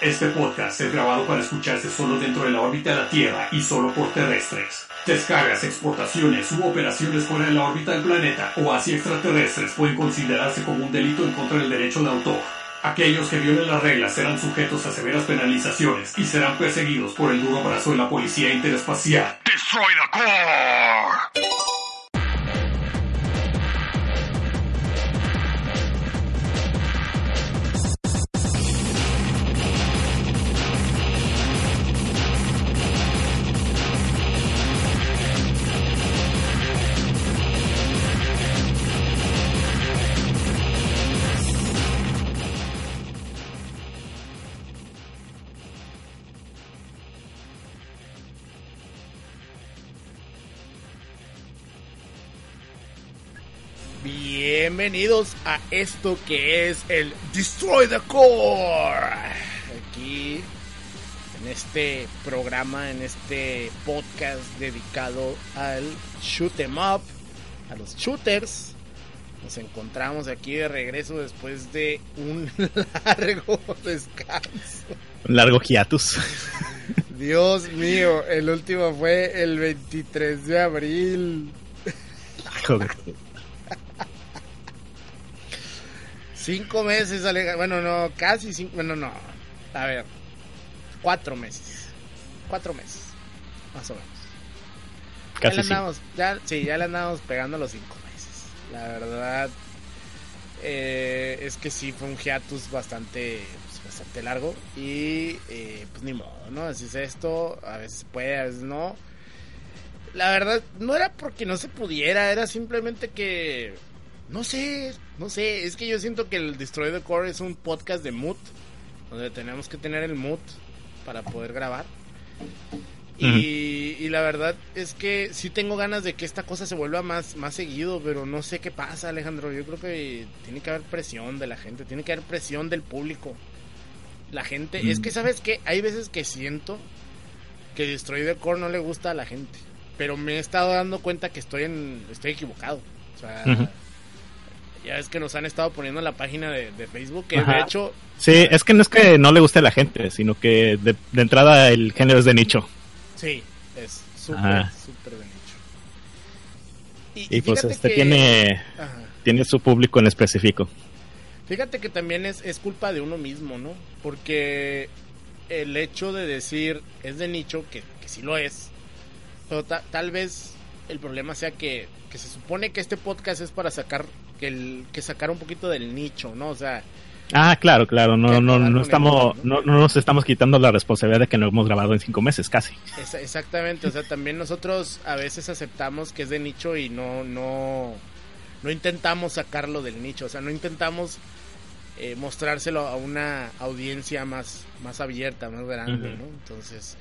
Este podcast es grabado para escucharse solo dentro de la órbita de la Tierra y solo por terrestres. Descargas, exportaciones u operaciones fuera de la órbita del planeta o hacia extraterrestres pueden considerarse como un delito en contra del derecho de autor. Aquellos que violen las reglas serán sujetos a severas penalizaciones y serán perseguidos por el duro brazo de la policía interespacial. Destroy the core! Bienvenidos a esto que es el Destroy the Core. Aquí en este programa, en este podcast dedicado al shoot 'em up, a los shooters. Nos encontramos aquí de regreso después de un largo descanso. Un largo hiatus. Dios mío, el último fue el 23 de abril. Joder. Cinco meses, bueno, no, casi cinco, bueno, no, a ver, cuatro meses, cuatro meses, más o menos. ya Casi le sí. andamos, ya, sí, ya le andamos pegando los cinco meses. La verdad, eh, es que sí fue un hiatus bastante, pues, bastante largo y eh, pues ni modo, ¿no? Así es esto, a veces puede, a veces no. La verdad, no era porque no se pudiera, era simplemente que, no sé, no sé, es que yo siento que el Destroy the Core es un podcast de mood, donde tenemos que tener el mood para poder grabar. Y, y la verdad es que sí tengo ganas de que esta cosa se vuelva más, más seguido, pero no sé qué pasa, Alejandro. Yo creo que tiene que haber presión de la gente, tiene que haber presión del público. La gente, es que sabes que hay veces que siento que Destroy the Core no le gusta a la gente, pero me he estado dando cuenta que estoy en, estoy equivocado. O sea. Ya es que nos han estado poniendo en la página de, de Facebook, que Ajá. de hecho, Sí, es que no es que no le guste a la gente, sino que de, de entrada el género es de nicho. sí, es súper, súper de nicho. Y pues fíjate este que- tiene, Ajá. tiene su público en específico. Fíjate que también es, es culpa de uno mismo, ¿no? Porque el hecho de decir es de nicho, que, que sí lo es, pero ta- tal vez el problema sea que, que se supone que este podcast es para sacar que, el, que sacar un poquito del nicho, ¿no? O sea, Ah, claro, claro, no, no, no estamos, no, no nos estamos quitando la responsabilidad de que no hemos grabado en cinco meses, casi. es- exactamente, o sea, también nosotros a veces aceptamos que es de nicho y no, no, no intentamos sacarlo del nicho, o sea, no intentamos eh, mostrárselo a una audiencia más, más abierta, más grande. ¿no? Entonces,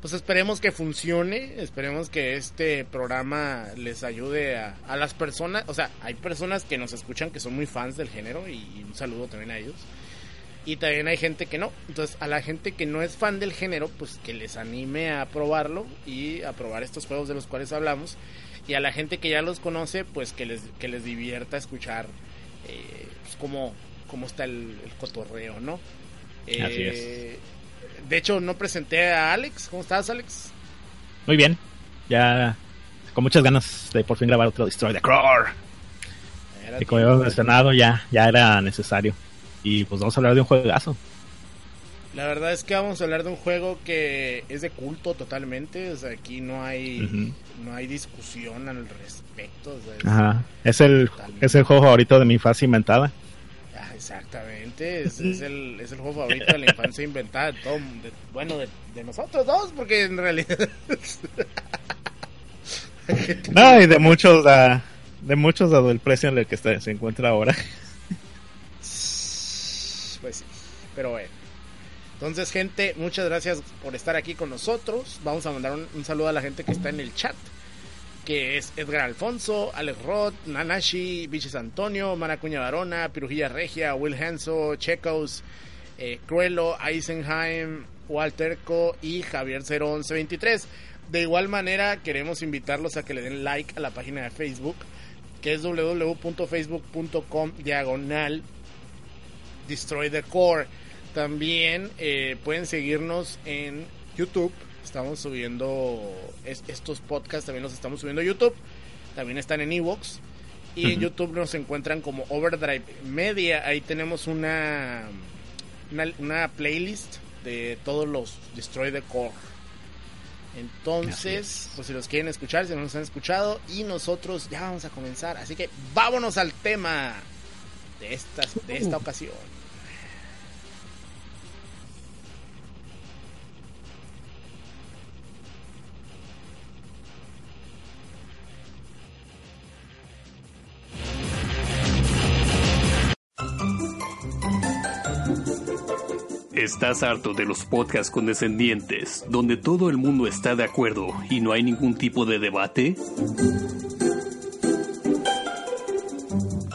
pues esperemos que funcione, esperemos que este programa les ayude a, a las personas, o sea, hay personas que nos escuchan que son muy fans del género y, y un saludo también a ellos. Y también hay gente que no. Entonces, a la gente que no es fan del género, pues que les anime a probarlo y a probar estos juegos de los cuales hablamos. Y a la gente que ya los conoce, pues que les, que les divierta escuchar eh, pues, cómo, cómo está el, el cotorreo, ¿no? Eh, Así es. De hecho, no presenté a Alex. ¿Cómo estás, Alex? Muy bien. Ya con muchas ganas de por fin grabar otro Destroy the Core. Era Y como habíamos mencionado, ya, ya era necesario. Y pues vamos a hablar de un juegazo. La verdad es que vamos a hablar de un juego que es de culto totalmente. O sea, aquí no hay, no hay discusión al respecto. o sea, es- Ajá. Es el, es el juego favorito de mi infancia inventada. Exactamente, es, es el, es el juego favorito de la infancia inventada de todo, de- bueno, de, de nosotros dos, porque en realidad... No, y de muchos, ah, de muchos dado el precio en el que está- se encuentra ahora. Pues sí, pero bueno. Entonces, gente, muchas gracias por estar aquí con nosotros. Vamos a mandar un, un saludo a la gente que está en el chat. Que es Edgar Alfonso, Alex Roth, Nanashi, Biches Antonio, Maracuña Varona, Pirujilla Regia, Will Henso, Checos, eh, Cruelo, Eisenheim, Walterco y Javier 01123. De igual manera, queremos invitarlos a que le den like a la página de Facebook, que es www.facebook.com diagonal Destroy the Core. También eh, pueden seguirnos en YouTube. Estamos subiendo es- estos podcasts, también los estamos subiendo a YouTube. También están en Evox. Y en. YouTube nos encuentran como Overdrive Media. Ahí tenemos una, una, una playlist de todos los Destroy the Core. Entonces, es. pues si los quieren escuchar, si no nos han escuchado, y nosotros ya vamos a comenzar. Así que vámonos al tema de, estas, de esta ocasión. ¿Estás harto de los podcasts condescendientes, donde todo el mundo está de acuerdo y no hay ningún tipo de debate?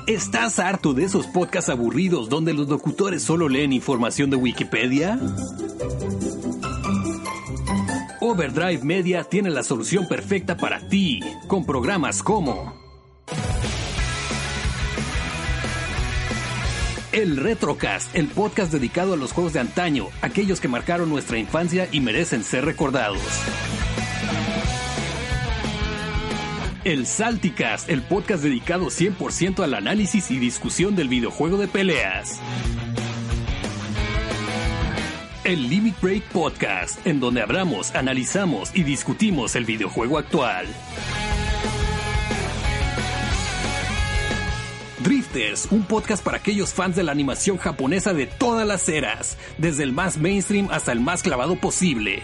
¿Estás harto de esos podcasts aburridos donde los locutores solo leen información de Wikipedia? Overdrive Media tiene la solución perfecta para ti, con programas como El Retrocast, el podcast dedicado a los juegos de antaño, aquellos que marcaron nuestra infancia y merecen ser recordados. El Salticast, el podcast dedicado 100% al análisis y discusión del videojuego de peleas. El Limit Break Podcast, en donde hablamos, analizamos y discutimos el videojuego actual. Drifters, un podcast para aquellos fans de la animación japonesa de todas las eras, desde el más mainstream hasta el más clavado posible.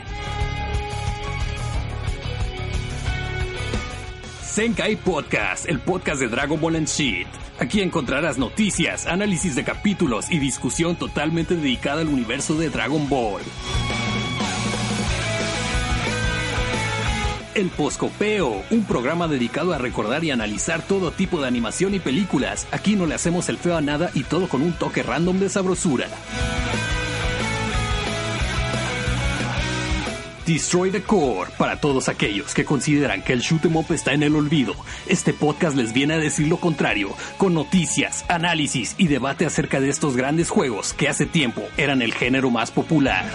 Senkai Podcast, el podcast de Dragon Ball and Shit. Aquí encontrarás noticias, análisis de capítulos y discusión totalmente dedicada al universo de Dragon Ball. El Poscopeo, un programa dedicado a recordar y analizar todo tipo de animación y películas. Aquí no le hacemos el feo a nada y todo con un toque random de sabrosura. Destroy the Core, para todos aquellos que consideran que el shoot 'em up está en el olvido. Este podcast les viene a decir lo contrario, con noticias, análisis y debate acerca de estos grandes juegos que hace tiempo eran el género más popular.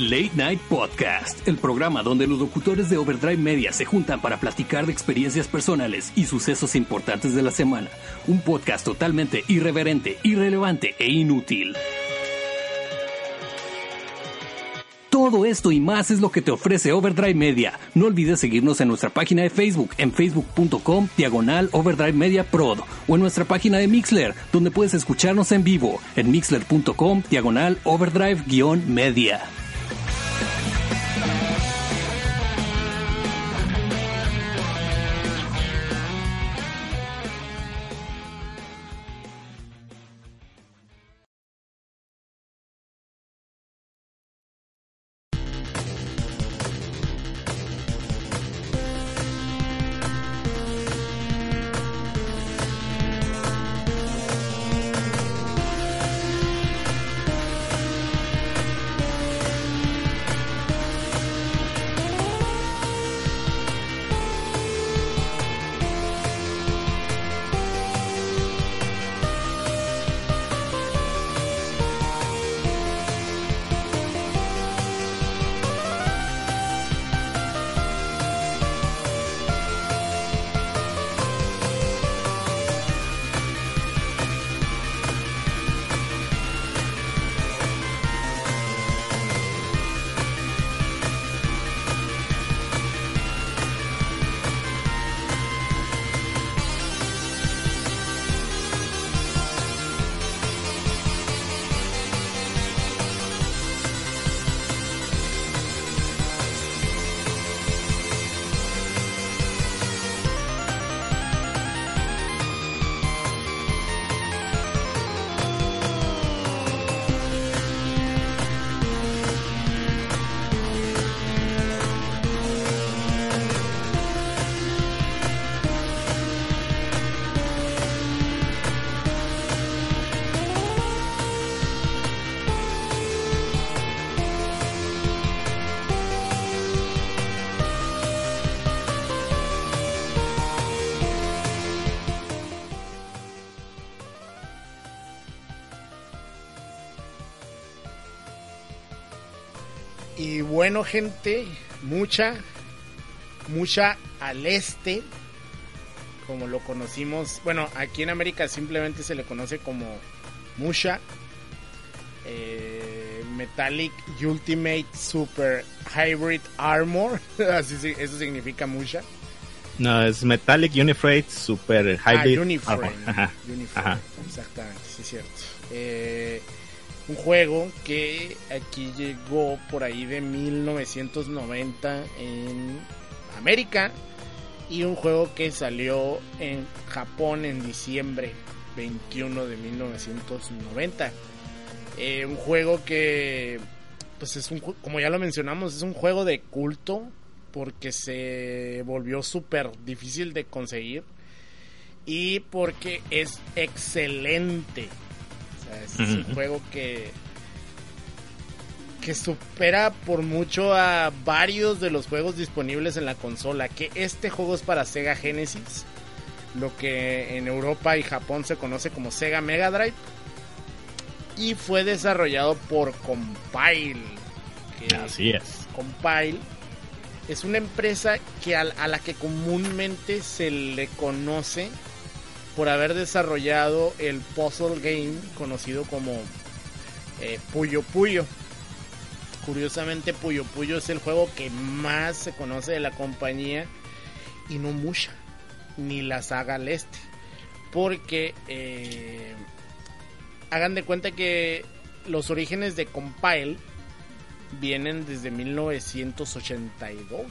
Late Night Podcast, el programa donde los locutores de Overdrive Media se juntan para platicar de experiencias personales y sucesos importantes de la semana. Un podcast totalmente irreverente, irrelevante e inútil. Todo esto y más es lo que te ofrece Overdrive Media. No olvides seguirnos en nuestra página de Facebook, en facebook.com diagonal Overdrive Media Prod, o en nuestra página de Mixler, donde puedes escucharnos en vivo, en mixler.com diagonal Overdrive-media. Y bueno, gente, mucha, mucha al este, como lo conocimos. Bueno, aquí en América simplemente se le conoce como Musha. Eh, Metallic Ultimate Super Hybrid Armor. Así sí, eso significa Musha. No, es Metallic Unifreight Super Hybrid. Ah, Uniframe. Armor. Ajá. Uniframe, Ajá. Exactamente, sí es cierto. Eh, un juego que aquí llegó por ahí de 1990 en América y un juego que salió en Japón en diciembre 21 de 1990. Eh, un juego que, pues es un, como ya lo mencionamos, es un juego de culto porque se volvió súper difícil de conseguir y porque es excelente. Sea, es un juego que que supera por mucho a varios de los juegos disponibles en la consola. Que este juego es para Sega Genesis, lo que en Europa y Japón se conoce como Sega Mega Drive, y fue desarrollado por Compile. que- Así es. Compile es una empresa que a, la que comúnmente se le conoce por haber desarrollado el puzzle game conocido como eh, Puyo Puyo. Curiosamente Puyo Puyo es el juego que más se conoce de la compañía y no mucha, ni la saga al este. Porque eh, hagan de cuenta que los orígenes de Compile vienen desde 1982.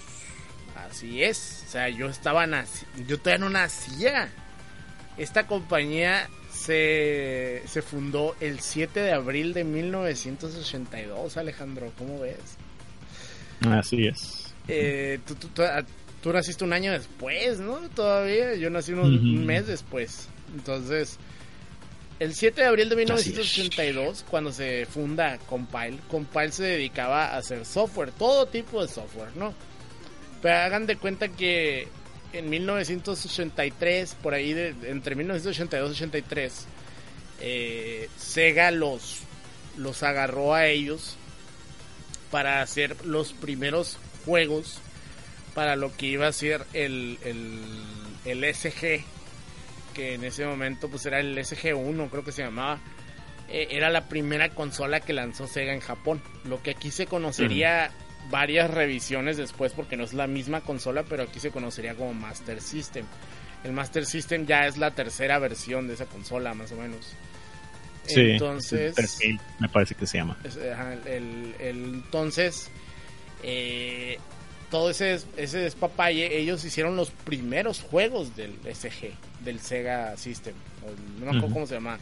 Así es. O sea, yo estaba naci yo todavía no nacía. Esta compañía se, se fundó el 7 de abril de 1982, Alejandro. ¿Cómo ves? Así es. Eh, tú, tú- tú- ah, tú naciste un año después, ¿no? Todavía. Yo nací un, mes después. Entonces, el 7 de abril de Así es. 1982, cuando se funda Compile, Compile se dedicaba a hacer software, todo tipo de software, ¿no? Pero hagan de cuenta que en 1983, por ahí, de, entre 1982 y 83, eh, Sega los, los agarró a ellos para hacer los primeros juegos para lo que iba a ser el, el, el SG, que en ese momento pues era el SG1, creo que se llamaba. Eh, era la primera consola que lanzó Sega en Japón. Lo que aquí se conocería varias revisiones después, porque no es la misma consola, pero aquí se conocería como Master System. El Master System ya es la tercera versión de esa consola, más o menos. Sí. Entonces, 3000, me parece que se llama. el, el- el- entonces, eh, todo ese, ese despapalle, ellos hicieron los primeros juegos del SG, del Sega System. No me acuerdo cómo se llama.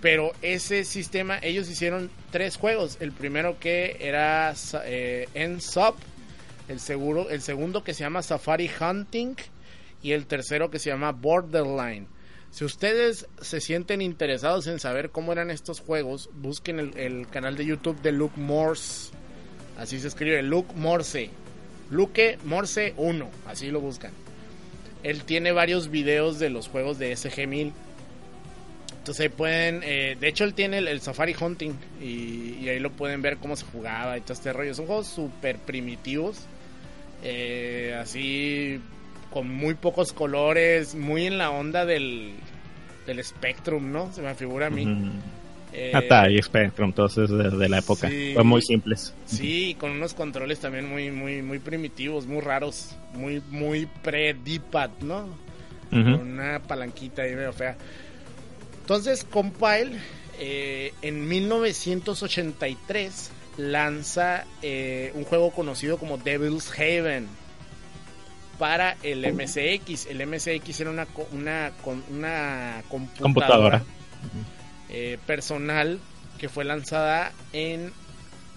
Pero ese sistema, ellos hicieron tres juegos. El primero que era eh, NSUP, el, seguro, el segundo que se llama Safari Hunting y el tercero que se llama Borderline. Si ustedes se sienten interesados en saber cómo eran estos juegos, busquen el, el canal de YouTube de Luke Morse. Así se escribe, Luke Morse. Luke Morse 1, así lo buscan. Él tiene varios videos de los juegos de SG-1000. Entonces ahí pueden, eh, de hecho él tiene el, el Safari Hunting y, y ahí lo pueden ver cómo se jugaba y todo este rollo. Son juegos súper primitivos, eh, así con muy pocos colores, muy en la onda del, del Spectrum, ¿no? Se me figura a mí. Ujú. Eh, Atari, Spectrum, todos esos de, de la época. sí. Fue muy simples. Sí, con unos controles también muy, muy, muy primitivos, muy raros, muy, muy pre-D-pad, ¿no? Con una palanquita ahí medio fea. Entonces, Compile, eh, en 1983, lanza eh, un juego conocido como Devil's Haven para el MSX. El MSX era una, una, una computadora, Computadora. eh, personal que fue lanzada en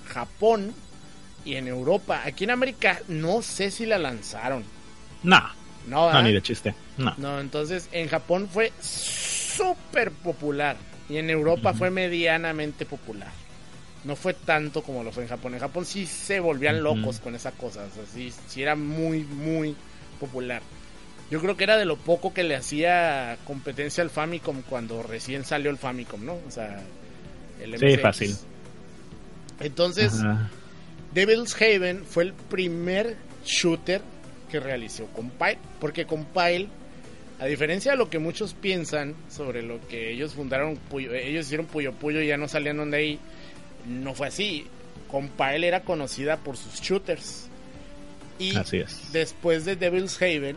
Japón y en Europa. Aquí en América no sé si la lanzaron. No, No, no, ni de chiste. No. No, entonces en Japón fue súper popular y en Europa fue medianamente popular. No fue tanto como lo fue en Japón. En Japón sí se volvían locos con esa cosa. O sea, sí, sí era muy, muy popular. Yo creo que era de lo poco que le hacía competencia al Famicom cuando recién salió el Famicom, ¿no? O sea, el Sí, fácil. Entonces, Ajá. Devil's Haven fue el primer shooter que realizó Compile, porque Compile, a diferencia de lo que muchos piensan sobre lo que ellos fundaron, ellos hicieron Puyo Puyo y ya no salían donde ahí, no fue así. Compile era conocida por sus shooters. Y Así es. después de Devil's Haven,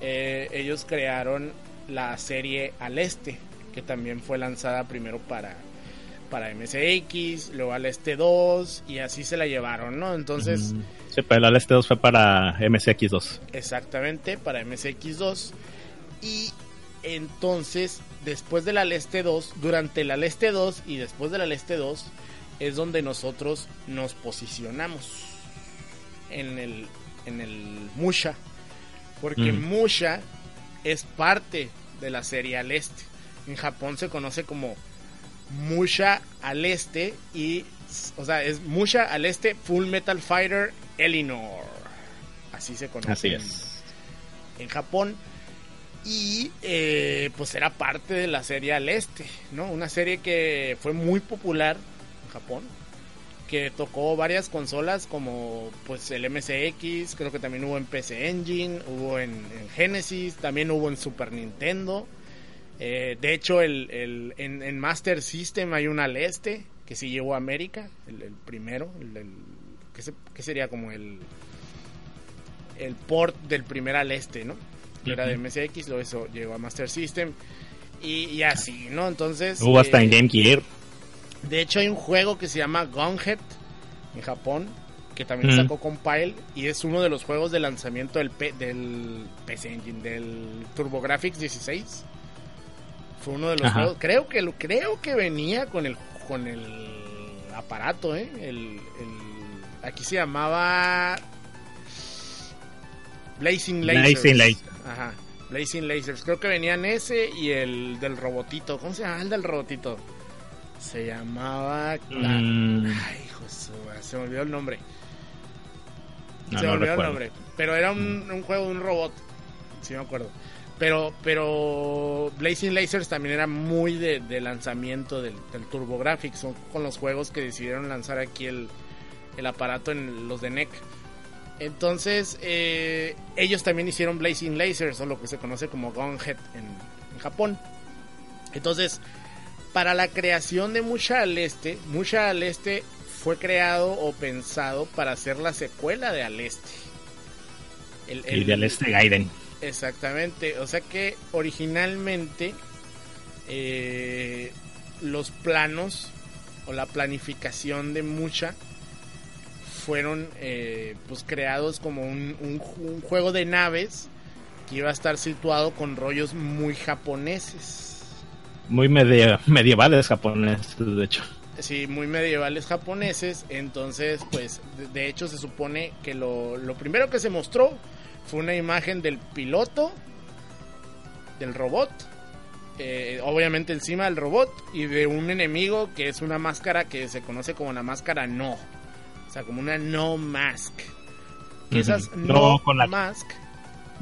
eh, ellos crearon la serie Al Este, que también fue lanzada primero para, para MSX, luego Al Este 2, y así se la llevaron, ¿no? Entonces, Sí, pero el este 2 fue para MSX2. exactamente, para MSX2. Y entonces, después del Al Este 2, durante el Al Este 2 y después del Al Este 2, es donde nosotros nos posicionamos en el, en el Musha. Porque Mm. Musha es parte de la serie al este. En Japón se conoce como Musha al este y, o sea, es Musha al este Full Metal Fighter Elinor. Así se conoce Así en- es. en Japón. Y eh, pues era parte de la serie al este, ¿no? Una serie que fue muy popular en Japón. Que tocó varias consolas como pues el MSX, creo que también hubo en PC Engine, hubo en, en Genesis, también hubo en Super Nintendo. Eh, de hecho, el, el- en, en Master System hay un al este que sí llegó a América, el, primero, el, que sería como el, el port del primer al este, ¿no? Que era de MSX, luego eso llegó a Master System y, y así, ¿no? Entonces... Hubo hasta eh, en Game Gear. de hecho, hay un juego que se llama Gunhead en Japón, que también Mm. sacó Compile, y es uno de los juegos de lanzamiento del, P- del PC Engine, del TurboGrafx 16. Fue uno de los Ajá. juegos. Creo que lo- creo que venía con el con el aparato, ¿eh? El, el- aquí se llamaba Blazing Lasers. Blazing. Ajá. Blazing Lasers. Creo que venían ese y el del robotito. ¿Cómo se llama el del robotito? Se llamaba. Mm, Ay, madre, se me olvidó el nombre. no, se me no olvidó recuerdo. el nombre. Pero era un, un juego de un robot. Sí, me acuerdo. Pero, pero Blazing Lasers también era muy de, de lanzamiento del, del TurboGrafx. Son con los juegos que decidieron lanzar aquí el, el aparato en los de NEC. Entonces, eh, ellos también hicieron Blazing Lasers, o lo que se conoce como Gunhead en, en Japón. Entonces, para la creación de Musha al Este, Musha al Este fue creado o pensado para hacer la secuela de Al Este. El- Y el- del este Gaiden. Exactamente, o sea que originalmente eh, los planos o la planificación de Mucha fueron eh, pues creados como un, un ju- un juego de naves que iba a estar situado con rollos muy japoneses. Muy media- medievales japoneses, de hecho. Sí, muy medievales japoneses. Entonces, pues, de, de hecho se supone que lo, lo primero que se mostró fue una imagen del piloto, del robot, eh, obviamente encima del robot, y de un enemigo que es una máscara que se conoce como la máscara no. O sea, como una no mask. Que No no, con la- mask.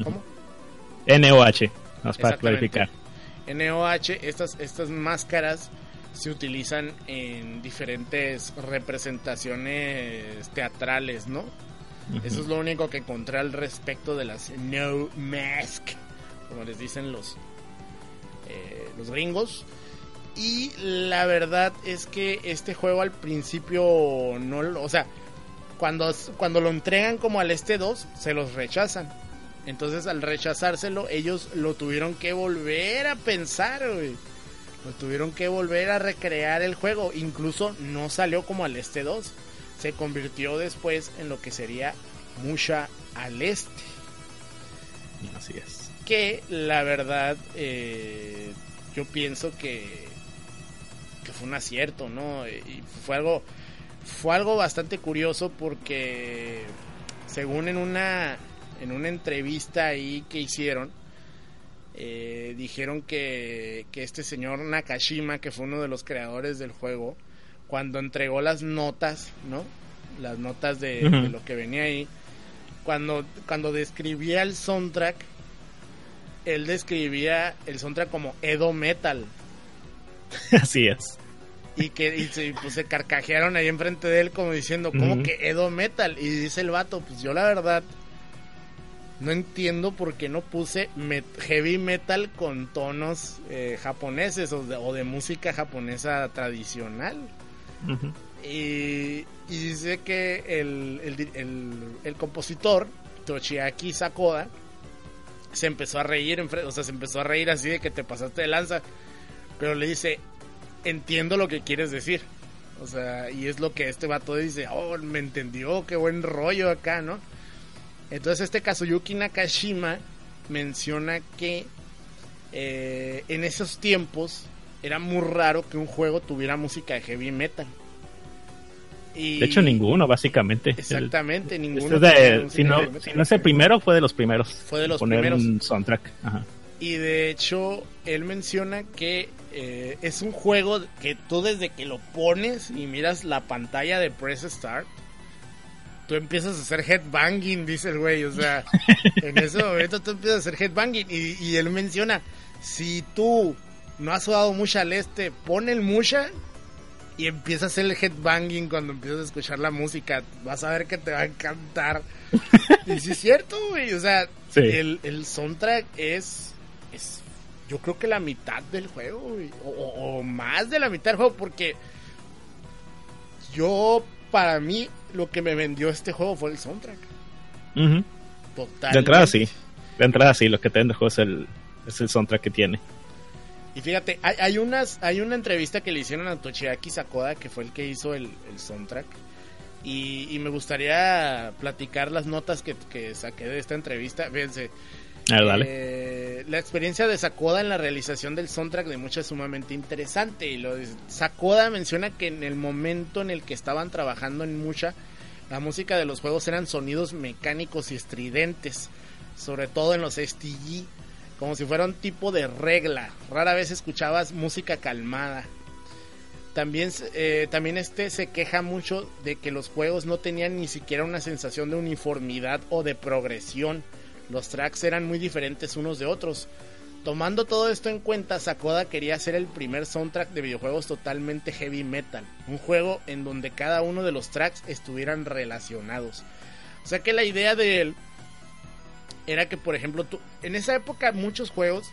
¿Cómo? NOH, vamos para clarificar. NOH, estas, estas máscaras se utilizan en diferentes representaciones teatrales, ¿no? Eso es lo único que encontré al respecto de las No Mask, como les dicen los, eh, los gringos. Y la verdad es que este juego al principio no lo... O sea, cuando, cuando lo entregan como al este 2, se los rechazan. Entonces al rechazárselo, ellos lo tuvieron que volver a pensar, güey. Lo tuvieron que volver a recrear el juego. Incluso no salió como al este 2. Se convirtió después en lo que sería Musha al este. Así es. Que la verdad, eh, yo pienso que, que fue un acierto, ¿no? Y fue algo, fue algo bastante curioso porque, según en una, en una entrevista ahí que hicieron, eh, dijeron que, que este señor Nakashima, que fue uno de los creadores del juego, cuando entregó las notas, ¿no? Las notas de, de lo que venía ahí, cuando, cuando describía el soundtrack, él describía el soundtrack como Edo Metal. Así es. Y que y se, pues, se carcajearon ahí enfrente de él como diciendo, ¿cómo Ujú. que Edo Metal? Y dice el vato, pues yo la verdad no entiendo por qué no puse met- heavy metal con tonos eh, japoneses o de, o de música japonesa tradicional. Y, y dice que el, el, el- el compositor, Toshiaki Sakoda, se empezó a reír, enfre- o sea, se empezó a reír así de que te pasaste de lanza. Pero le dice, entiendo lo que quieres decir. O sea, y es lo que este vato dice, oh, me entendió, qué buen rollo acá, ¿no? Entonces este Kazuyuki Nakashima menciona que eh, en esos tiempos era muy raro que un juego tuviera música de heavy metal. Y De hecho, ninguno, básicamente. Exactamente, El- ninguno. este de- si, no, si no es el primero, fue de los primeros. Fue de los Poner primeros. un soundtrack. Ajá. Y de hecho, él menciona que eh, es un juego que tú desde que lo pones y miras la pantalla de Press Start, tú empiezas a hacer headbanging, dice el güey. O sea, en ese momento tú empiezas a hacer headbanging. Y, y él menciona, si tú no has jugado mucha al este, pon el Musha y empieza a hacer el headbanging cuando empiezas a escuchar la música. Vas a ver que te va a encantar. y sí es cierto, güey. O sea, Sí. el, el soundtrack es, es, yo creo que la mitad del juego, güey. O, más de la mitad del juego, porque yo, para mí, lo que me vendió este juego fue el soundtrack. Ujú. Total. De entrada, sí. De entrada, sí. Lo que te vende el juego es el, es el soundtrack que tiene. Y fíjate, hay, hay unas, hay una entrevista que le hicieron a Toshiaki Sakoda, que fue el que hizo el, el soundtrack. Y, y me gustaría platicar las notas que, que saqué de esta entrevista. Fíjense, A ver, dale. Eh, la experiencia de Sakoda en la realización del soundtrack de mucha es sumamente interesante. Y lo Sakoda menciona que en el momento en el que estaban trabajando en mucha, la música de los juegos eran sonidos mecánicos y estridentes, sobre todo en los STG, como si fuera un tipo de regla. Rara vez escuchabas música calmada. También, eh, también este se queja mucho de que los juegos no tenían ni siquiera una sensación de uniformidad o de progresión. Los tracks eran muy diferentes unos de otros. Tomando todo esto en cuenta, Sakoda quería hacer el primer soundtrack de videojuegos totalmente heavy metal, un juego en donde cada uno de los tracks estuvieran relacionados. O sea que la idea de él era que, por ejemplo, en esa época muchos juegos,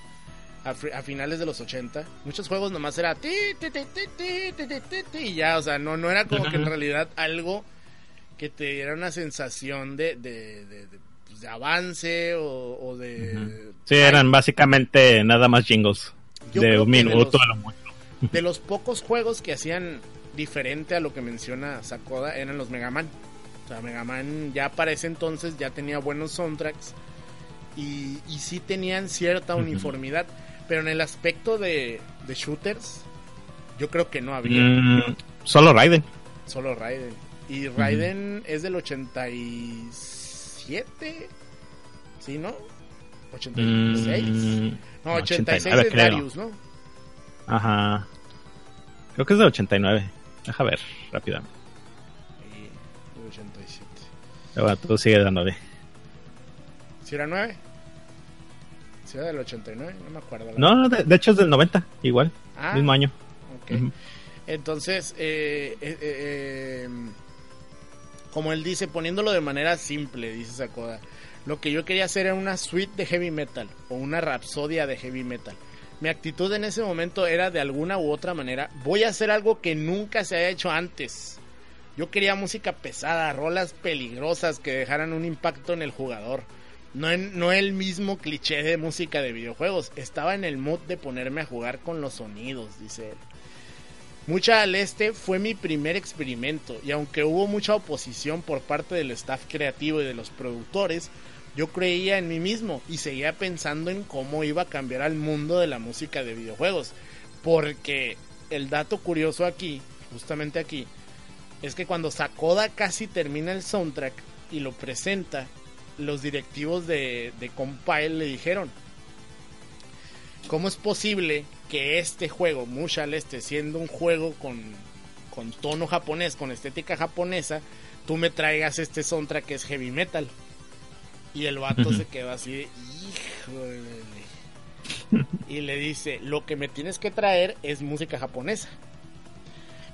a, finales de los 80, muchos juegos nomás era ti, ti, ti, ti, y ya, o sea, no, no era como que en realidad algo que te diera una sensación de, de, de pues, de avance o, o de... Sí, eran básicamente nada más jingles. Yo de un de minuto los- a lo mucho. de los pocos juegos que hacían diferente a lo que menciona Sakoda eran los Mega Man. O sea, Mega Man ya para ese entonces ya tenía buenos soundtracks y, y sí tenían cierta uniformidad. Pero en el aspecto de, de shooters, yo creo que no había. Mm, solo Raiden. Solo Raiden. Y Raiden es del 87. ¿Sí, no? 86. Mm, no, 86 89 de creo. Darius, ¿no? Ajá. Creo que es de 89. Deja ver rápidamente. Y 87. Pero bueno, tú sigue dándole. ¿Si era 9? ¿Si era del 89? No me acuerdo. No, no, de, de hecho es del 90, igual. Ah. Mismo año. Ok. Ujú. Entonces, eh, eh, eh, eh, como él dice, poniéndolo de manera simple, dice Sakoda, lo que yo quería hacer era una suite de heavy metal o una rapsodia de heavy metal. Mi actitud en ese momento era de alguna u otra manera, voy a hacer algo que nunca se haya hecho antes. Yo quería música pesada, rolas peligrosas que dejaran un impacto en el jugador. No, no el mismo cliché de música de videojuegos. Estaba en el mood de ponerme a jugar con los sonidos, dice él. Mucha al Este fue mi primer experimento y aunque hubo mucha oposición por parte del staff creativo y de los productores, yo creía en mí mismo y seguía pensando en cómo iba a cambiar al mundo de la música de videojuegos. Porque el dato curioso aquí, justamente aquí, es que cuando Sakoda casi termina el soundtrack y lo presenta, los directivos de, de Compile le dijeron, ¿cómo es posible que este juego, Musha al Este, siendo un juego con, con tono japonés, con estética japonesa, tú me traigas este soundtrack que es heavy metal? Y el vato se quedó así de, híjole. Y le dice, lo que me tienes que traer es música japonesa.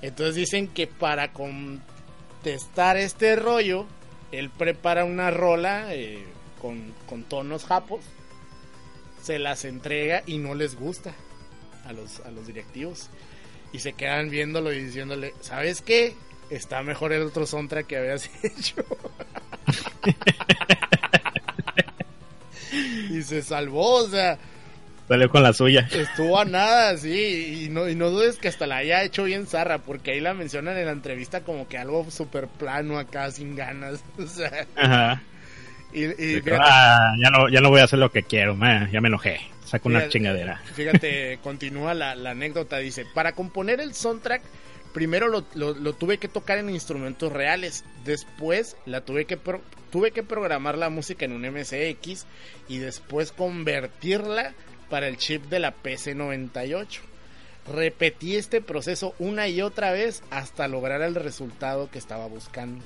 Entonces dicen que para contestar este rollo, él prepara una rola eh, con, con tonos japos, se las entrega y no les gusta a los, a los directivos. Y se quedan viéndolo y diciéndole, ¿sabes qué? Está mejor el otro soundtrack que habías hecho. y se salvó, o sea, Salió con la suya. estuvo a nada, sí, y no, y no dudes que hasta la haya hecho bien zarra, porque ahí la mencionan en la entrevista como que algo súper plano acá, sin ganas, o sea, Ajá. Y, y De que, fíjate- ah, ya no, ya no voy a hacer lo que quiero, man, ya me enojé. Saco una chingadera. Fíjate, continúa la, la anécdota. Dice, para componer el soundtrack, primero lo, lo- lo tuve que tocar en instrumentos reales. Después la tuve que, pro- tuve que programar la música en un MSX y después convertirla para el chip de la PC98. Repetí este proceso una y otra vez hasta lograr el resultado que estaba buscando.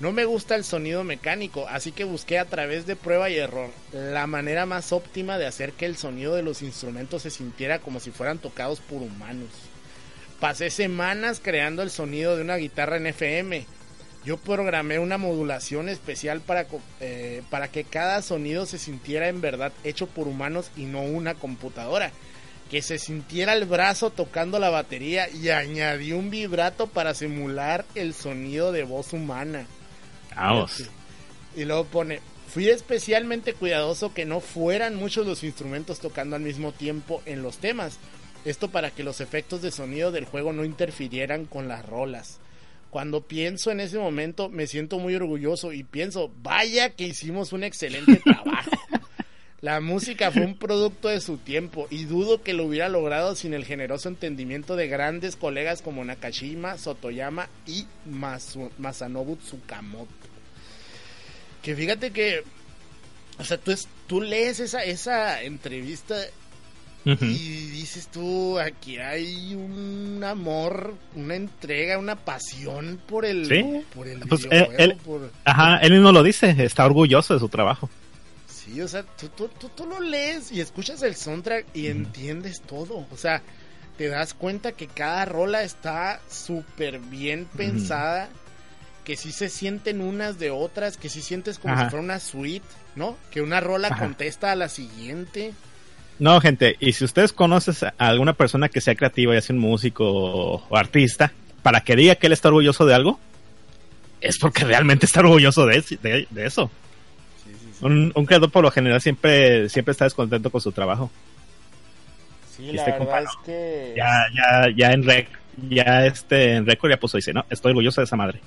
No me gusta el sonido mecánico, así que busqué a través de prueba y error la manera más óptima de hacer que el sonido de los instrumentos se sintiera como si fueran tocados por humanos. Pasé semanas creando el sonido de una guitarra en FM. Yo programé una modulación especial para, eh, para que cada sonido se sintiera en verdad hecho por humanos y no una computadora. Que se sintiera el brazo tocando la batería y añadí un vibrato para simular el sonido de voz humana. Vamos. Y luego pone, fui especialmente cuidadoso que no fueran muchos los instrumentos tocando al mismo tiempo en los temas. Esto para que los efectos de sonido del juego no interfirieran con las rolas. Cuando pienso en ese momento me siento muy orgulloso y pienso, vaya que hicimos un excelente trabajo. La música fue un producto de su tiempo y dudo que lo hubiera logrado sin el generoso entendimiento de grandes colegas como Nakashima, Sotoyama y Masu- Masanobu Tsukamoto. Que fíjate que, o sea, tú, es- tú lees esa, esa entrevista y dices tú, aquí hay un amor, una entrega, una pasión por el, Sí. por el Pues, videojuego, él- él- por- Ajá, él mismo lo dice, está orgulloso de su trabajo. Sí, o sea, tú, tú, tú, tú lo lees y escuchas el soundtrack y entiendes todo. O sea, te das cuenta que cada rola está súper bien pensada, que sí se sienten unas de otras, que sí sientes como Ajá. si fuera una suite, ¿no? Que una rola Ajá. contesta a la siguiente. No, gente, y si ustedes conocen a alguna persona que sea creativa, ya sea un músico o artista, para que diga que él está orgulloso de algo, es porque realmente está orgulloso de- de eso. Un, un creador por lo general siempre, siempre está descontento con su trabajo. Sí, la verdad compa es que... Ya, ya, ya en rec, ya este en récord ya puso dice, no, estoy orgulloso de esa madre.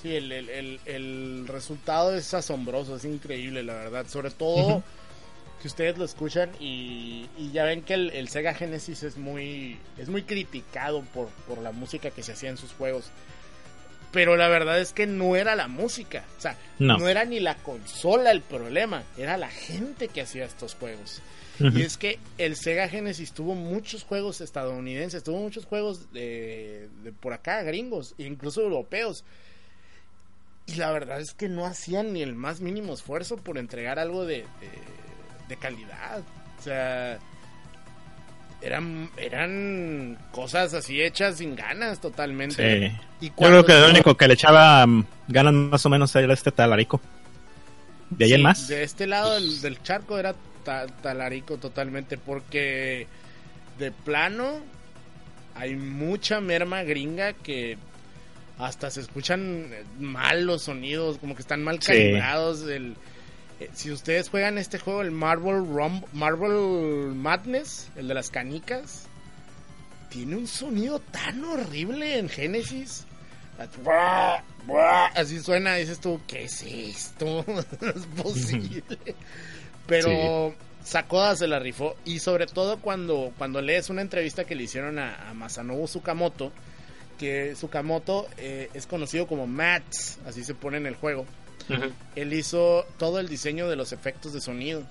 Sí, el, el, el, el resultado es asombroso, es increíble, la verdad. Sobre todo que ustedes lo escuchan y, y ya ven que el, el Sega Genesis es muy, es muy criticado por, por la música que se hacía en sus juegos. Pero la verdad es que no era la música, o sea, No. no era ni la consola el problema, era la gente que hacía estos juegos. Y es que el Sega Genesis tuvo muchos juegos estadounidenses, tuvo muchos juegos de, de por acá, gringos, e incluso europeos. Y la verdad es que no hacían ni el más mínimo esfuerzo por entregar algo de, de, de calidad. O sea, eran, eran cosas así hechas sin ganas totalmente. Sí. Y Yo cuando- creo que el único que le echaba mm, ganas más o menos era este talarico. De ahí en más. De este lado del, del charco era ta- talarico totalmente porque de plano hay mucha merma gringa que hasta se escuchan mal los sonidos, como que están mal Sí. calibrados. El, eh, si ustedes juegan este juego, el Marvel, Marvel Madness, el de las canicas, tiene un sonido tan horrible en Genesis. Así suena, dices tú, ¿qué es esto? No es posible. Pero Sakoda se la rifó. Y sobre todo cuando, cuando lees una entrevista que le hicieron a, a Masanobu Tsukamoto, que Tsukamoto eh, es conocido como Mats, así se pone en el juego. Él hizo todo el diseño de los efectos de sonido.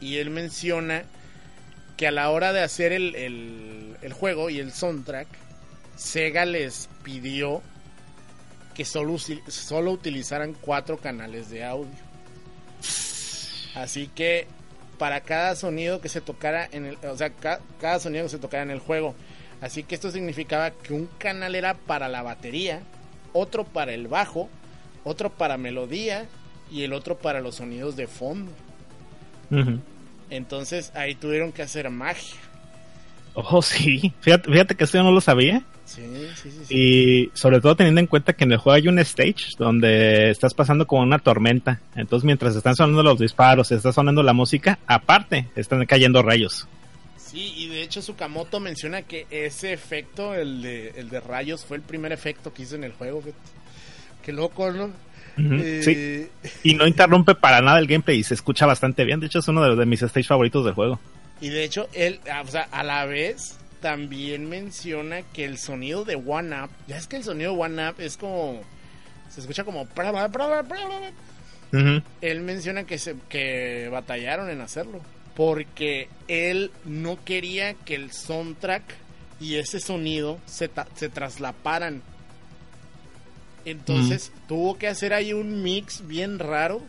Y él menciona que a la hora de hacer el, el- juego y el soundtrack, Sega les pidió que solo, solo utilizaran cuatro canales de audio. Así que para cada sonido que se tocara en el, o sea, ca- cada sonido que se tocara en el juego, Así que esto significaba que un canal era para la batería, otro para el bajo, otro para melodía y el otro para los sonidos de fondo. Entonces ahí tuvieron que hacer magia. Oh, sí. Fíjate, fíjate que esto yo no lo sabía. Sí, sí, sí. sí. Y sobre todo teniendo en cuenta que en el juego hay un stage donde estás pasando como una tormenta. Entonces mientras están sonando los disparos, está sonando la música, aparte están cayendo rayos. Sí, y de hecho Sukamoto menciona que ese efecto, el de, el de rayos, fue el primer efecto que hizo en el juego. fíjate. Qué loco, ¿no? Eh, Sí. Y no interrumpe para nada el gameplay y se escucha bastante bien. De hecho es uno de, los- de mis stage favoritos del juego. Y de hecho, él, ah, o sea, a la vez también menciona que el sonido de One Up, ya es que el sonido de One Up es como, se escucha como... Ujú. Él menciona que, se, que batallaron en hacerlo, porque él no quería que el soundtrack y ese sonido se, se traslaparan. Entonces tuvo que hacer ahí un mix bien raro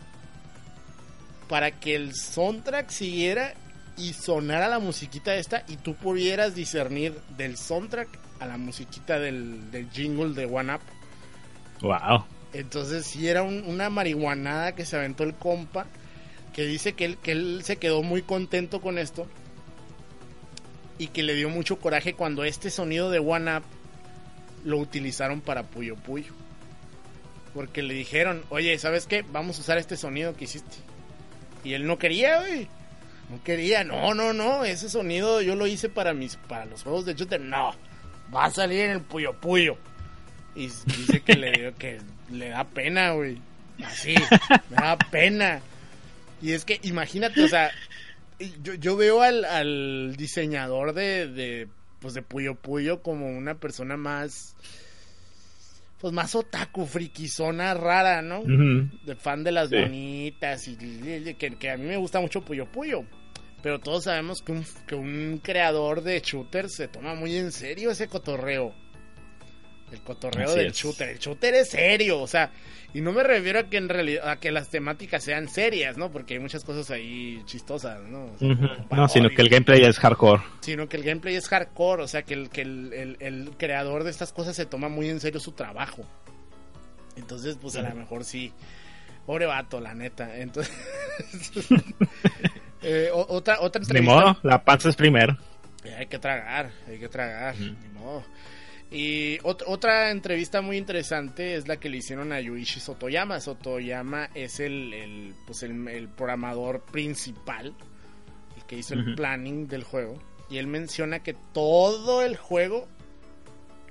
para que el soundtrack siguiera y sonara la musiquita esta y tú pudieras discernir del soundtrack a la musiquita del, del jingle de One Up. Wow. Entonces sí era un- una marihuanada que se aventó el compa, que dice que él, que él se quedó muy contento con esto y que le dio mucho coraje cuando este sonido de One Up lo utilizaron para Puyo Puyo. Porque le dijeron, oye, ¿sabes qué? Vamos a usar este sonido que hiciste. Y él no quería, güey. No quería, no, no, no. Ese sonido yo lo hice para mis, para los juegos de shooter. No, va a salir en el Puyo Puyo. Y dice que le dio que le da pena, güey. Así, me da pena. Y es que imagínate, o sea, yo, yo veo al, al diseñador de, de, pues de Puyo Puyo como una persona más, pues más otaku, friquizona, rara, ¿no? De fan de las Sí. bonitas y que, que a mí me gusta mucho Puyo Puyo. Pero todos sabemos que un, que un creador de shooters se toma muy en serio ese cotorreo. El cotorreo Así del es. shooter. El shooter es serio, o sea, y no me refiero a que en realidad a que las temáticas sean serias, ¿no? Porque hay muchas cosas ahí chistosas, ¿no? O sea, No, sino que el gameplay es hardcore. sino que el gameplay es hardcore, o sea que el, que el, el- el creador de estas cosas se toma muy en serio su trabajo. Entonces, pues a lo mejor sí. Pobre vato, la neta. Entonces. eh, otra, otra Ni entrevista. modo, la panza es primero. Eh, Hay que tragar, hay que tragar, ni modo. Y ot- otra entrevista muy interesante es la que le hicieron a Yuichi Sotoyama. Sotoyama es el, el, pues el, el programador principal, el que hizo el planning del juego. Y él menciona que todo el juego,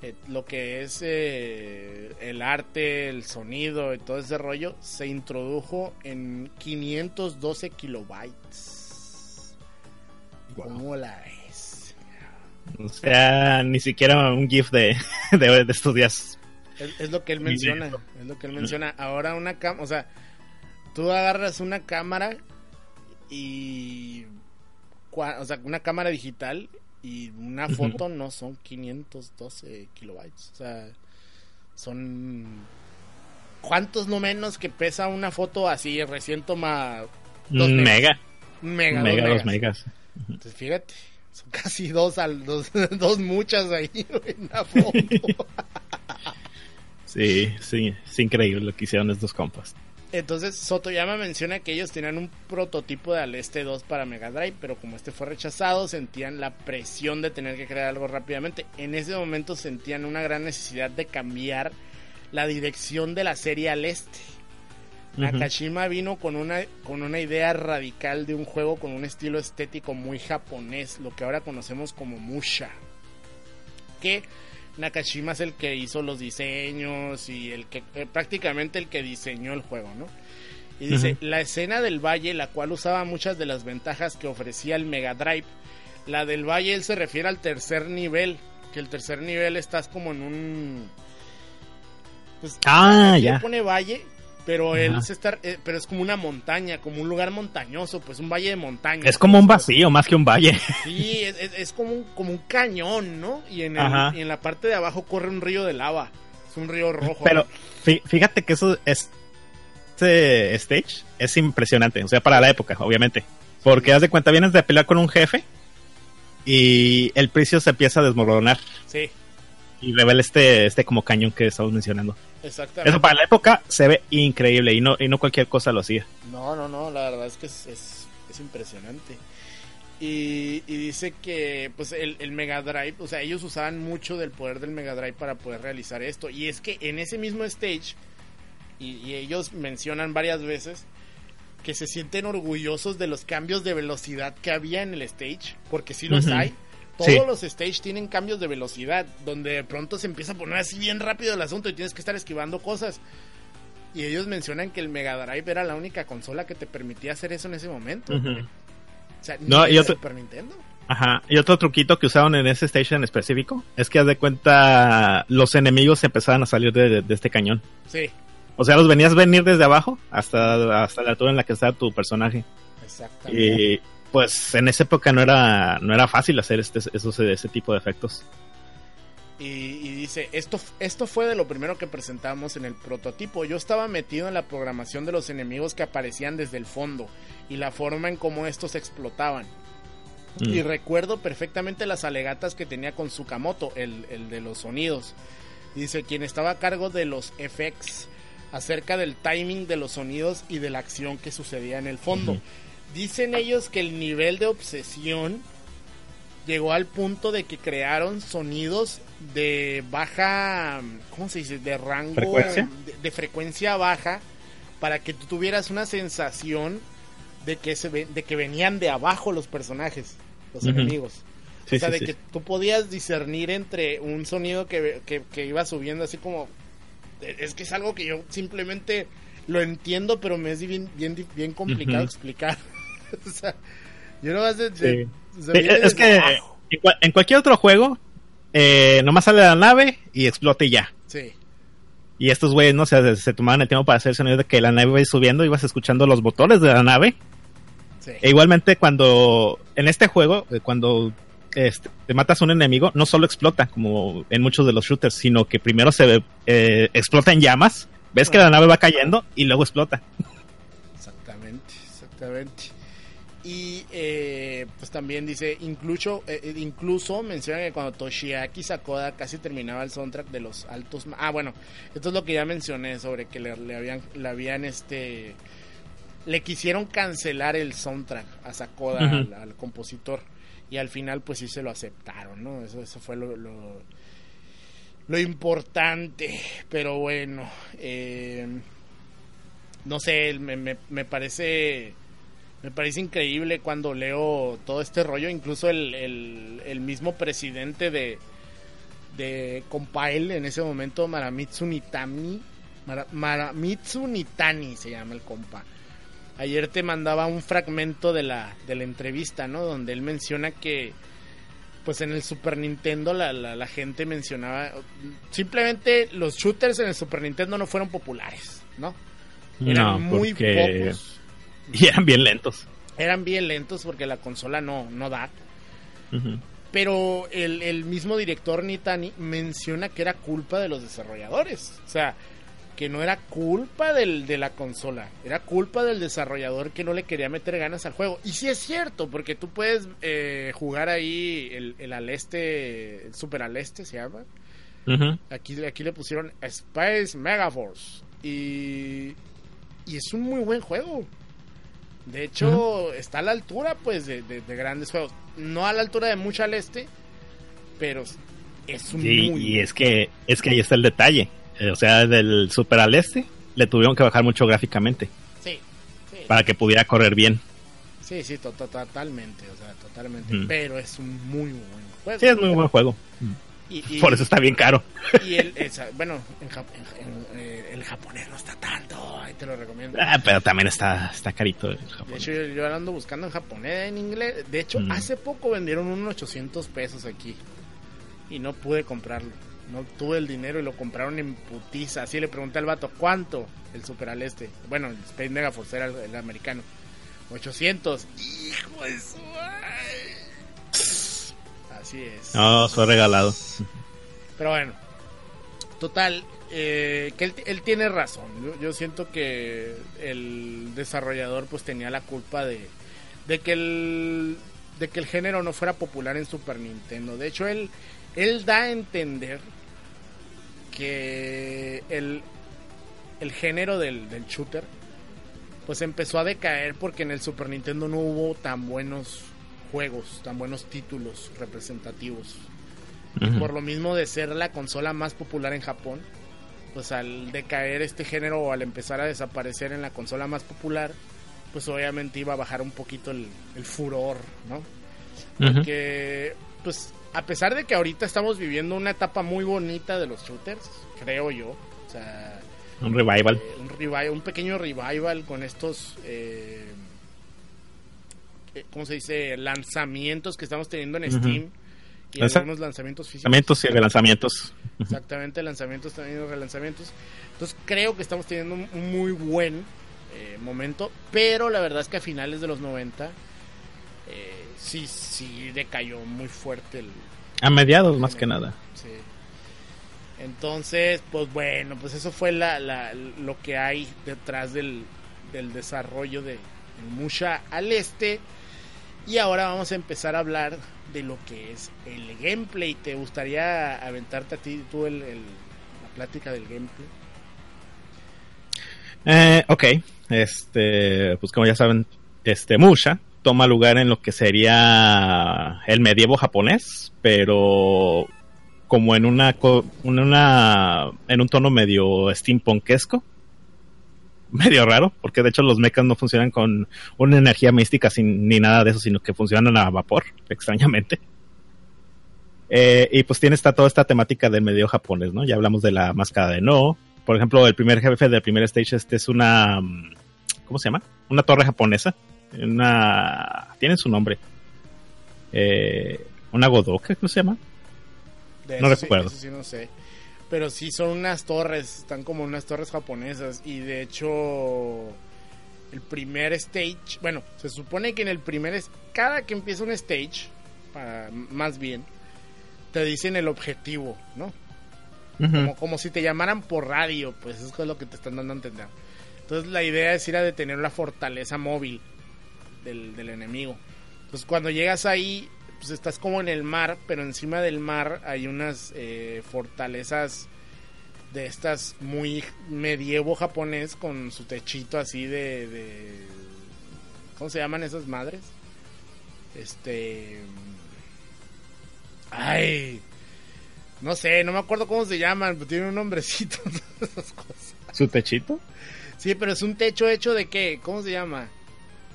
eh, lo que es eh, el arte, el sonido y todo ese rollo, se introdujo en 512 kilobytes. ¿Cómo la ves? O sea, ni siquiera un GIF de, de, de estos días. Es, es lo que él menciona, es lo que él menciona. Ahora una cámara, o sea, tú agarras una cámara y, o sea, una cámara digital y una foto no son 512 kilobytes, o sea, son cuántos no menos que pesa una foto así recién toma Dos megas. mega. mega, dos mega, dos megas. Entonces, fíjate, son casi dos al dos, dos muchas ahí en la foto. Sí, sí, es increíble lo que hicieron estos compas. Entonces Sotoyama menciona que ellos tenían un prototipo de Aleste 2 para Mega Drive, pero como este fue rechazado, sentían la presión de tener que crear algo rápidamente. En ese momento sentían una gran necesidad de cambiar la dirección de la serie al este. Nakashima vino con una, con una idea radical de un juego con un estilo estético muy japonés, lo que ahora conocemos como Musha. Que Nakashima es el que hizo los diseños y el que eh, prácticamente el que diseñó el juego, ¿no? Y dice, la escena del valle, la cual usaba muchas de las ventajas que ofrecía el Mega Drive. La del valle, él se refiere al tercer nivel, que el tercer nivel estás como en un... Pues, Ah, ya. pone valle, pero él se está, eh, pero es como una montaña, como un lugar montañoso, pues un valle de montaña. Es como un vacío más que un valle. Sí, es, es- es como, un, como un cañón, ¿no? Y en, el- y en la parte de abajo corre un río de lava. Es un río rojo. Pero fí- fíjate que eso es este stage es impresionante, o sea, para la época, obviamente. Porque haz de cuenta, vienes de pelear con un jefe y el precio se empieza a desmoronar Sí, y revela este, este como cañón que estamos mencionando. exactamente. Eso para la época se ve increíble y no, y no cualquier cosa lo hacía. No, no, no, la verdad es que es, es, es impresionante. Y, y dice que pues el, el Mega Drive, o sea, ellos usaban mucho del poder del Mega Drive para poder realizar esto. Y es que en ese mismo stage, y, y ellos mencionan varias veces, que se sienten orgullosos de los cambios de velocidad que había en el stage, porque sí los hay. Todos Sí. los stage tienen cambios de velocidad, donde de pronto se empieza a poner así bien rápido el asunto y tienes que estar esquivando cosas. Y ellos mencionan que el Mega Drive era la única consola que te permitía hacer eso en ese momento. O sea, ni No, el y otro- Super Nintendo. Ajá. Y otro truquito que usaron en ese station en específico es que haz de cuenta los enemigos empezaban a salir de, de este cañón. Sí, O sea, los venías venir desde abajo hasta, hasta la altura en la que está tu personaje. exactamente. Y pues en esa época no era, no era fácil hacer este, esos, ese tipo de efectos. Y, y dice, esto, esto fue de lo primero que presentamos en el prototipo. Yo estaba metido en la programación de los enemigos que aparecían desde el fondo y la forma en cómo estos explotaban. Mm. Y recuerdo perfectamente las alegatas que tenía con Sukamoto, el, el de los sonidos. Dice, quien estaba a cargo de los effects, acerca del timing de los sonidos y de la acción que sucedía en el fondo. Dicen ellos que el nivel de obsesión llegó al punto de que crearon sonidos de baja, ¿cómo se dice? De rango, ¿Frecuencia? De, de frecuencia baja, para que tú tuvieras una sensación de que, se ve- de que venían de abajo los personajes, los enemigos. Sí, o sea, sí, de sí. que tú podías discernir entre un sonido que, que, que iba subiendo así como... Es que es algo que yo simplemente lo entiendo, pero me es bien, bien, bien complicado explicar. o sea, yo no. Sí. o sea, Sí, viene es que abajo. en, cua- en cualquier otro juego, eh, nomás sale la nave y explota y ya. Sí, Y estos güeyes, no sé, se, se tomaban el tiempo para hacer el sonido de que la nave iba subiendo, ibas escuchando los motores de la nave. sí. E igualmente cuando, en este juego, eh, cuando este, te matas a un enemigo, no solo explota, como en muchos de los shooters, sino que primero se eh, explota en llamas, ves que la nave va cayendo y luego explota. Exactamente, exactamente. Y eh, pues también dice, incluso, eh, eh, incluso menciona que cuando Toshiaki Sakoda casi terminaba el soundtrack de los altos... Ah, bueno, esto es lo que ya mencioné sobre que le, le habían, le habían este... Le quisieron cancelar el soundtrack a Sakoda, al, al compositor. Y al final pues sí se lo aceptaron, ¿no? Eso, eso fue lo, lo, lo importante. Pero bueno, eh, no sé, me, me, me parece me parece increíble cuando leo todo este rollo, incluso el, el, el mismo presidente de de Compile en ese momento, Maramitsu Nitami, Mara- Maramitsu Nitani se llama el compa. Ayer te mandaba un fragmento de la, de la entrevista, ¿no? Donde él menciona que, pues en el Super Nintendo la, la, la gente mencionaba, simplemente los shooters en el Super Nintendo no fueron populares, ¿no? Eran No, muy pocos Y eran bien lentos. eran bien lentos porque la consola no, no da. Pero el, el mismo director Nitani menciona que era culpa de los desarrolladores. O sea, que no era culpa del, de la consola, era culpa del desarrollador que no le quería meter ganas al juego. Y sí es cierto, porque tú puedes eh, jugar ahí el, el al este, el Super al este se llama. Aquí, aquí le pusieron Space Megaforce. Y, y es un muy buen juego. De hecho, está a la altura pues de, de- de grandes juegos. No a la altura de mucho al este, pero es un Sí, muy y es que, es que ahí está el detalle. Eh, O sea, del Super al este le tuvieron que bajar mucho gráficamente Sí, sí, para que pudiera correr bien. sí, sí, to- to- totalmente, o sea, totalmente. Pero es un muy buen juego. Sí, es muy buen juego. Y- y- Por eso está bien caro. y el, esa- bueno, en, Jap- en- en- eh, el japonés no está tanto, ahí te lo recomiendo. Ah, pero también está, está carito el De Japón. hecho, yo, yo ando buscando en japonés, en inglés. De hecho, Mm. hace poco vendieron unos 800 pesos aquí. Y no pude comprarlo. No tuve el dinero y lo compraron en putiza. Así le pregunté al vato, ¿cuánto? El Super al este. Bueno, el Space Mega Force era el, el americano. 800. Hijo de su... ay. Así es. No, fue regalado. Pero bueno, total, eh, que él, él tiene razón. Yo, yo siento que el desarrollador pues tenía la culpa de, de que el, de que el género no fuera popular en Super Nintendo. De hecho, él, él da a entender que el, el género del, del shooter pues empezó a decaer porque en el Super Nintendo no hubo tan buenos juegos, tan buenos títulos representativos. Por lo mismo de ser la consola más popular en Japón, pues al decaer este género o al empezar a desaparecer en la consola más popular, pues obviamente iba a bajar un poquito el, el furor, ¿no? Porque, pues, a pesar de que ahorita estamos viviendo una etapa muy bonita de los shooters, creo yo, o sea, Un revival. eh, un, revival, un pequeño revival con estos, eh, eh, ¿cómo se dice? Lanzamientos que estamos teniendo en. Steam y algunos lanzamientos físicos. Lanzamientos y relanzamientos. Exactamente, lanzamientos también y relanzamientos. Entonces creo que estamos teniendo un muy buen eh, momento, pero la verdad es que a finales de los 90 eh, sí, sí decayó muy fuerte el... A mediados, más que nada. Sí. Entonces, pues bueno, pues eso fue la, la- lo que hay detrás del, del desarrollo de Musha al este. Y ahora vamos a empezar a hablar de lo que es el gameplay. ¿Te gustaría aventarte a ti tú el, la plática del gameplay? Eh, ok, este, pues como ya saben, este Musha toma lugar en lo que sería el medievo japonés, pero como en una, en una, en un tono medio steampunkesco, medio raro, porque de hecho los mechas no funcionan con una energía mística sin, ni nada de eso, sino que funcionan a vapor, extrañamente. Eh, y pues tiene esta, toda esta temática del medio japonés, ¿no? Ya hablamos de la máscara de No, por ejemplo, el primer jefe del primer stage este es una mm, ¿cómo se llama? Una torre japonesa. Una tiene su nombre. Eh, una godoka, ¿cómo se llama? De No sí- recuerdo. eso sí no sé. Pero sí son unas torres, están como unas torres japonesas. Y de hecho, el primer stage, bueno, se supone que en el primer, es- cada que empieza un stage, para, más bien, te dicen el objetivo, ¿no? como, como si te llamaran por radio, pues eso es lo que te están dando a entender. Entonces la idea es ir a detener la fortaleza móvil del, del enemigo. Entonces cuando llegas ahí, pues estás como en el mar, pero encima del mar hay unas eh, fortalezas de estas muy medievo japonés con su techito así de, de... ¿Cómo se llaman esas madres? Este... Ay, no sé, no me acuerdo cómo se llaman, pero tienen un nombrecito. esas cosas. ¿Su techito? Sí, pero es un techo hecho de qué? ¿Cómo se llama?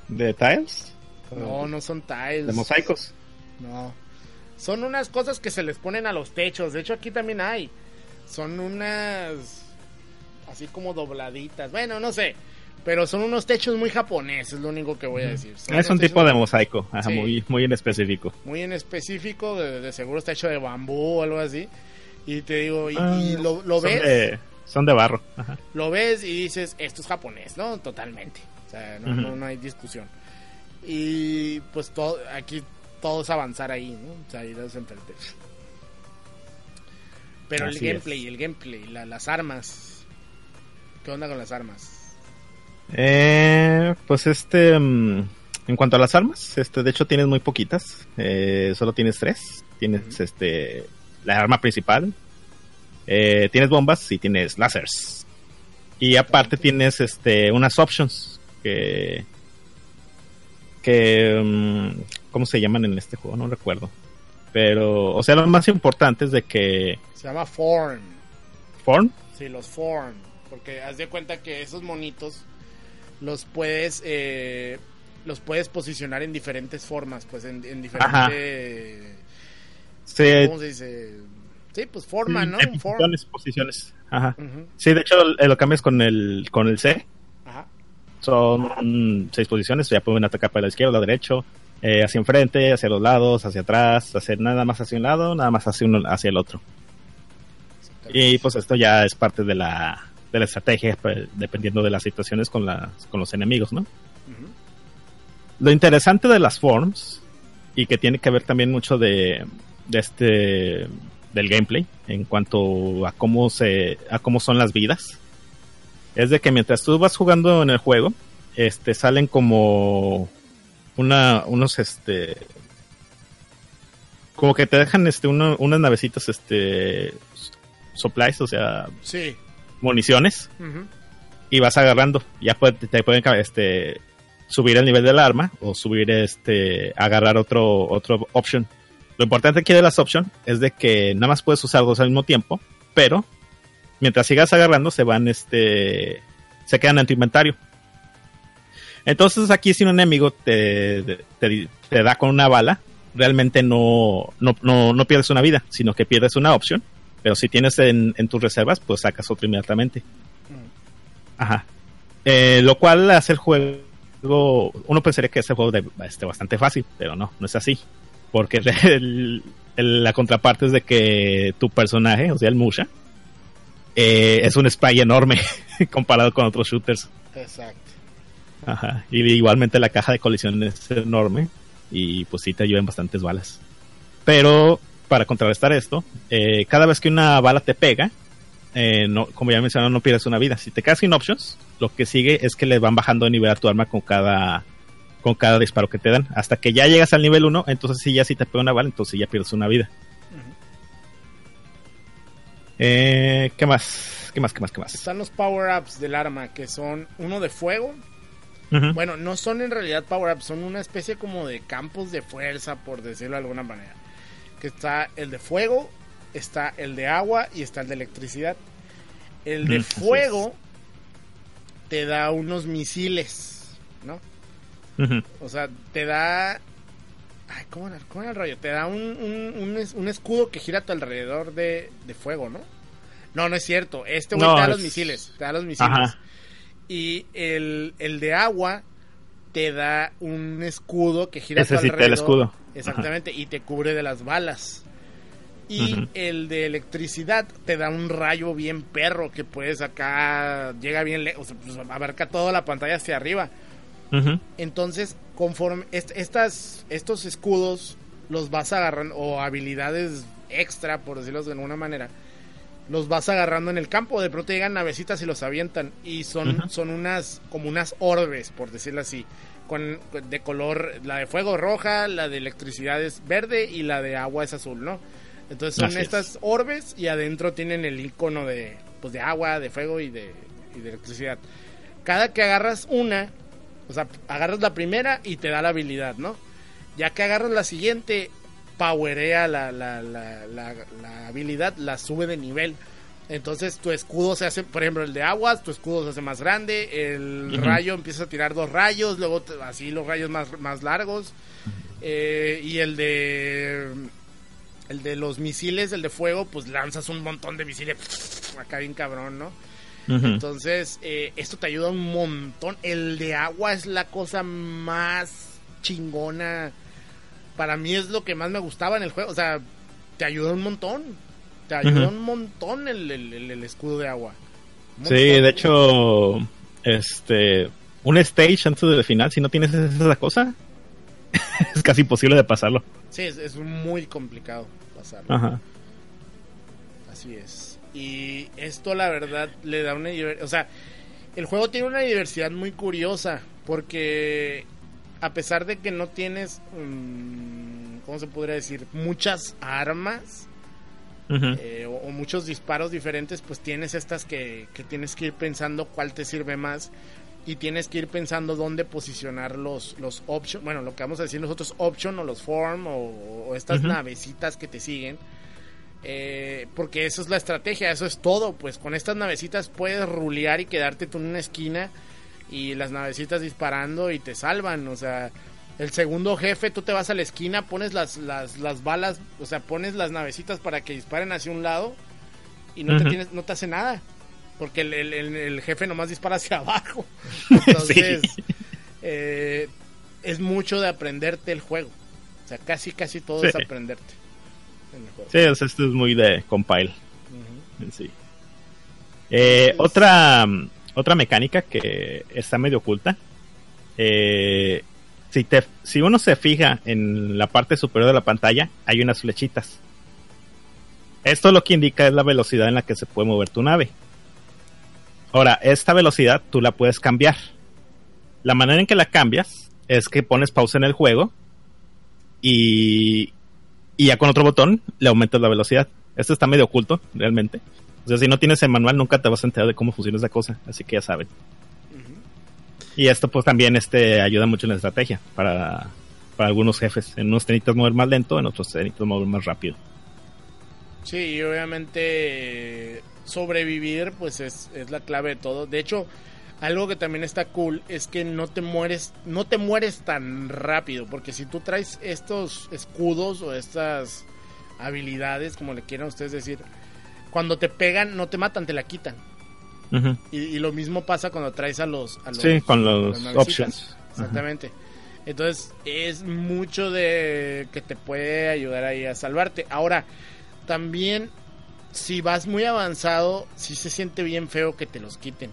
¿De tiles? No, no son tiles. ¿De mosaicos? No. Son unas cosas que se les ponen a los techos. De hecho, aquí también hay. Son unas. Así como dobladitas. Bueno, no sé. Pero son unos techos muy japoneses, es lo único que voy a decir. Son Es un tipo de mosaico, ajá, Sí. muy, muy en específico. Muy en específico, de, de seguro está hecho de bambú o algo así. Y te digo, y, Ah, y lo, lo son ves. De, son de barro. Ajá. lo ves y dices, esto es japonés, ¿no? Totalmente. O sea, no, no, no hay discusión. Y pues todo, aquí todo es avanzar ahí, ¿no? O sea, ir a enfrente. Pero el gameplay, el gameplay, la- las armas. ¿Qué onda con las armas? Eh, pues este, mm, en cuanto a las armas, este, de hecho tienes muy poquitas, eh, solo tienes tres. Tienes este, la arma principal, eh, tienes bombas y tienes lásers. Y aparte tienes este, unas options que, que, mm, ¿cómo se llaman en este juego? No recuerdo. Pero, o sea, lo más importante es de que Se llama Form. Form, Sí, los Form. Porque haz de cuenta que esos monitos los puedes eh, los puedes posicionar en diferentes formas, pues en, en diferentes... se, ¿Cómo se dice? Sí, pues forma, ¿no? eh, Un form. posiciones, posiciones. Ajá. Sí, de hecho eh, lo cambias con el con el C. Ajá. Son mm, seis posiciones, ya pueden atacar para la izquierda, la derecho, eh, hacia enfrente, hacia los lados, hacia atrás, hacer nada más hacia un lado, nada más hacia hacia el otro. Y pues esto ya es parte de la de la estrategia pues, dependiendo de las situaciones con las con los enemigos, ¿no? Lo interesante de las forms y que tiene que ver también mucho de, de este del gameplay en cuanto a cómo se a cómo son las vidas es de que mientras tú vas jugando en el juego este salen como una unos este como que te dejan este uno- unas navecitas este supplies, o sea, Sí. municiones y vas agarrando. Ya puede- te pueden este subir el nivel del arma o subir este agarrar otro otro option. Lo importante aquí de las options es de que nada más puedes usar dos al mismo tiempo, pero mientras sigas agarrando se van este se quedan en tu inventario. Entonces aquí si un enemigo te, te, da con una bala, realmente no, no, no, no pierdes una vida, sino que pierdes una opción. Pero si tienes en, tus reservas, pues sacas otra inmediatamente. Ajá. Eh, lo cual hace el juego. Uno pensaría que es el juego de, este, bastante fácil, pero no, no es así. Porque la contraparte es de que tu personaje, o sea, el Musha, eh, es un spray enorme comparado con otros shooters. Exacto. Ajá. Y igualmente la caja de colisión es enorme y pues sí te llevan bastantes balas. Pero para contrarrestar esto, eh, cada vez que una bala te pega, eh, no, como ya mencioné, no pierdes una vida. Si te quedas sin options, lo que sigue es que le van bajando de nivel a tu arma con cada con cada disparo que te dan. Hasta que ya llegas al nivel 1, entonces sí, ya si te pega una bala, entonces ya pierdes una vida. Eh, ¿Qué más? ¿Qué más? ¿Qué más? ¿Qué más? Están los power-ups del arma, que son uno de fuego. Bueno, no son en realidad power-ups, son una especie como de campos de fuerza, por decirlo de alguna manera. Que está el de fuego, está el de agua y está el de electricidad. El de Mm, fuego te da unos misiles, ¿no? O sea, te da. Ay, ¿cómo era, cómo era el rollo? Te da un, un, un es- un escudo que gira a tu alrededor de, de fuego, ¿no? No, no es cierto. Este güey No, te da los es- misiles. Te da los misiles. Ajá. Y el, el de agua te da un escudo que gira Ese sí alrededor. el escudo. Exactamente. Y te cubre de las balas. Y el de electricidad te da un rayo bien perro que puedes acá. Llega bien lejos. pues, abarca toda la pantalla hacia arriba. Entonces, conforme est- estas, estos escudos los vas agarrando, o habilidades extra, por decirlo de alguna manera, los vas agarrando en el campo. De pronto llegan navecitas y los avientan. Y son, son unas, como unas orbes, por decirlo así. Con, de color, la de fuego roja, la de electricidad es verde y la de agua es azul, ¿no? Entonces son Así es. estas orbes y adentro tienen el icono de, pues de agua, de fuego y de, y de electricidad. Cada que agarras una, o sea, agarras la primera y te da la habilidad, ¿no? Ya que agarras la siguiente, powerea la, la, la, habilidad, la sube de nivel. Entonces tu escudo se hace, por ejemplo, el de aguas, tu escudo se hace más grande, el rayo empieza a tirar dos rayos, luego así los rayos más, más largos. Eh, y el de el de los misiles, el de fuego, pues lanzas un montón de misiles acá bien cabrón, ¿no? Entonces, eh, esto te ayuda un montón. El de agua es la cosa más chingona. Para mí es lo que más me gustaba en el juego. O sea, te ayuda un montón. Te ayuda Ujú. un montón el, el- escudo de agua. Sí, de hecho, este, un stage antes del final, si no tienes esa cosa, es casi imposible de pasarlo. Sí, es, es muy complicado pasarlo. Ajá. Así es. Y esto la verdad le da una o sea, el juego tiene una diversidad muy curiosa porque a pesar de que no tienes mm, ¿cómo se podría decir? muchas armas eh, o, o muchos disparos diferentes, pues tienes estas que, que tienes que ir pensando cuál te sirve más y tienes que ir pensando dónde posicionar los, los option, bueno, lo que vamos a decir nosotros option o los form o, o estas navecitas que te siguen. Eh, porque eso es la estrategia, eso es todo. Pues con estas navecitas puedes rulear y quedarte tú en una esquina y las navecitas disparando y te salvan. O sea, el segundo jefe, tú te vas a la esquina, pones las, las, las balas, o sea, pones las navecitas para que disparen hacia un lado y no, te, tienes, no te hace nada. Porque el, el- el- el jefe nomás dispara hacia abajo. Entonces, eh, es mucho de aprenderte el juego. O sea, casi, casi todo Sí. es aprenderte. en el juego. Sí, o sea, esto es muy de compile en sí. Eh, otra, otra mecánica que está medio oculta. eh, si, te, si uno se fija en la parte superior de la pantalla, hay unas flechitas. Esto lo que indica es la velocidad en la que se puede mover tu nave. Ahora, esta velocidad tú la puedes cambiar. La manera en que la cambias es que pones pausa en el juego y y ya con otro botón le aumentas la velocidad. Esto está medio oculto, realmente. O sea, si no tienes el manual nunca te vas a enterar de cómo funciona esa cosa, así que ya saben. Y esto pues también este ayuda mucho en la estrategia para, para algunos jefes. En unos necesitas mover más lento, en otros necesitas mover más rápido. Sí, y obviamente sobrevivir pues es, es la clave de todo. De hecho, algo que también está cool es que no te mueres, no te mueres tan rápido, porque si tú traes estos escudos o estas habilidades, como le quieran ustedes decir, cuando te pegan no te matan, te la quitan. Y, y lo mismo pasa cuando traes a los, a los Sí, con los options. Exactamente. Entonces es mucho de que te puede ayudar ahí a salvarte. Ahora, también si vas muy avanzado, sí se siente bien feo que te los quiten.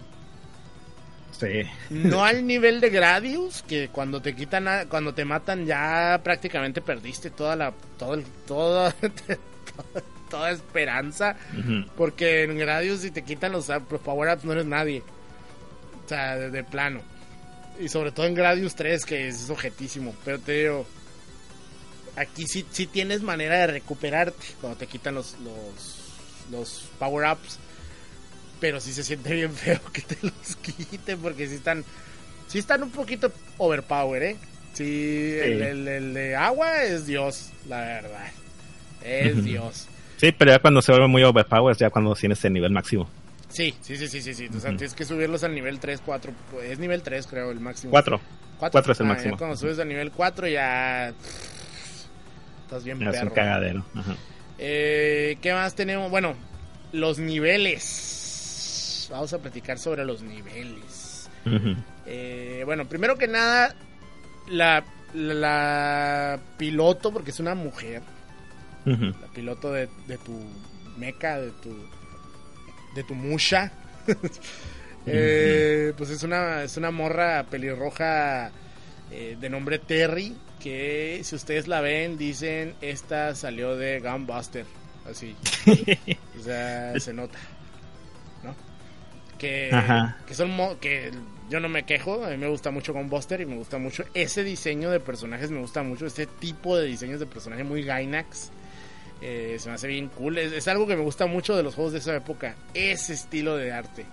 Sí. No al nivel de Gradius, que cuando te quitan, a- cuando te matan ya prácticamente perdiste toda la, todo el, toda, toda esperanza. Porque en Gradius si te quitan los up- power ups no eres nadie. O sea, de, de plano. Y sobre todo en Gradius 3 que es objetísimo. Pero te digo, aquí sí, sí tienes manera de recuperarte cuando te quitan los, los, los power ups. Pero sí se siente bien feo que te los quiten porque sí están, sí están un poquito overpower, ¿eh? Sí, El, el- el de agua es Dios, la verdad. Es. Dios. Sí, pero ya cuando se vuelve muy overpowered, ya cuando tienes el nivel máximo. Sí, sí, sí, sí, sí, sí. O sea, tienes que subirlos al nivel 3, 4. Es nivel 3, creo, el máximo. Cuatro. ¿Cuatro? Cuatro es el Ah, máximo. cuando subes al nivel 4 ya... Estás bien Es un cagadero. Ajá. Eh, ¿Qué más tenemos? Bueno, los niveles. Vamos a platicar sobre los niveles. Eh, bueno, primero que nada, la, la piloto, porque es una mujer, La piloto de, de tu meca, de tu de tu musha. Eh, pues es una es una morra pelirroja eh, de nombre Terry que si ustedes la ven dicen esta salió de Gunbuster, así. o sea, se nota. ¿No? Que Ajá. que son mo- que yo no me quejo, a mí me gusta mucho Gunbuster y me gusta mucho ese diseño de personajes, me gusta mucho este tipo de diseños de personaje muy Gainax. Eh, se me hace bien cool. Es, es algo que me gusta mucho de los juegos de esa época. Ese estilo de arte.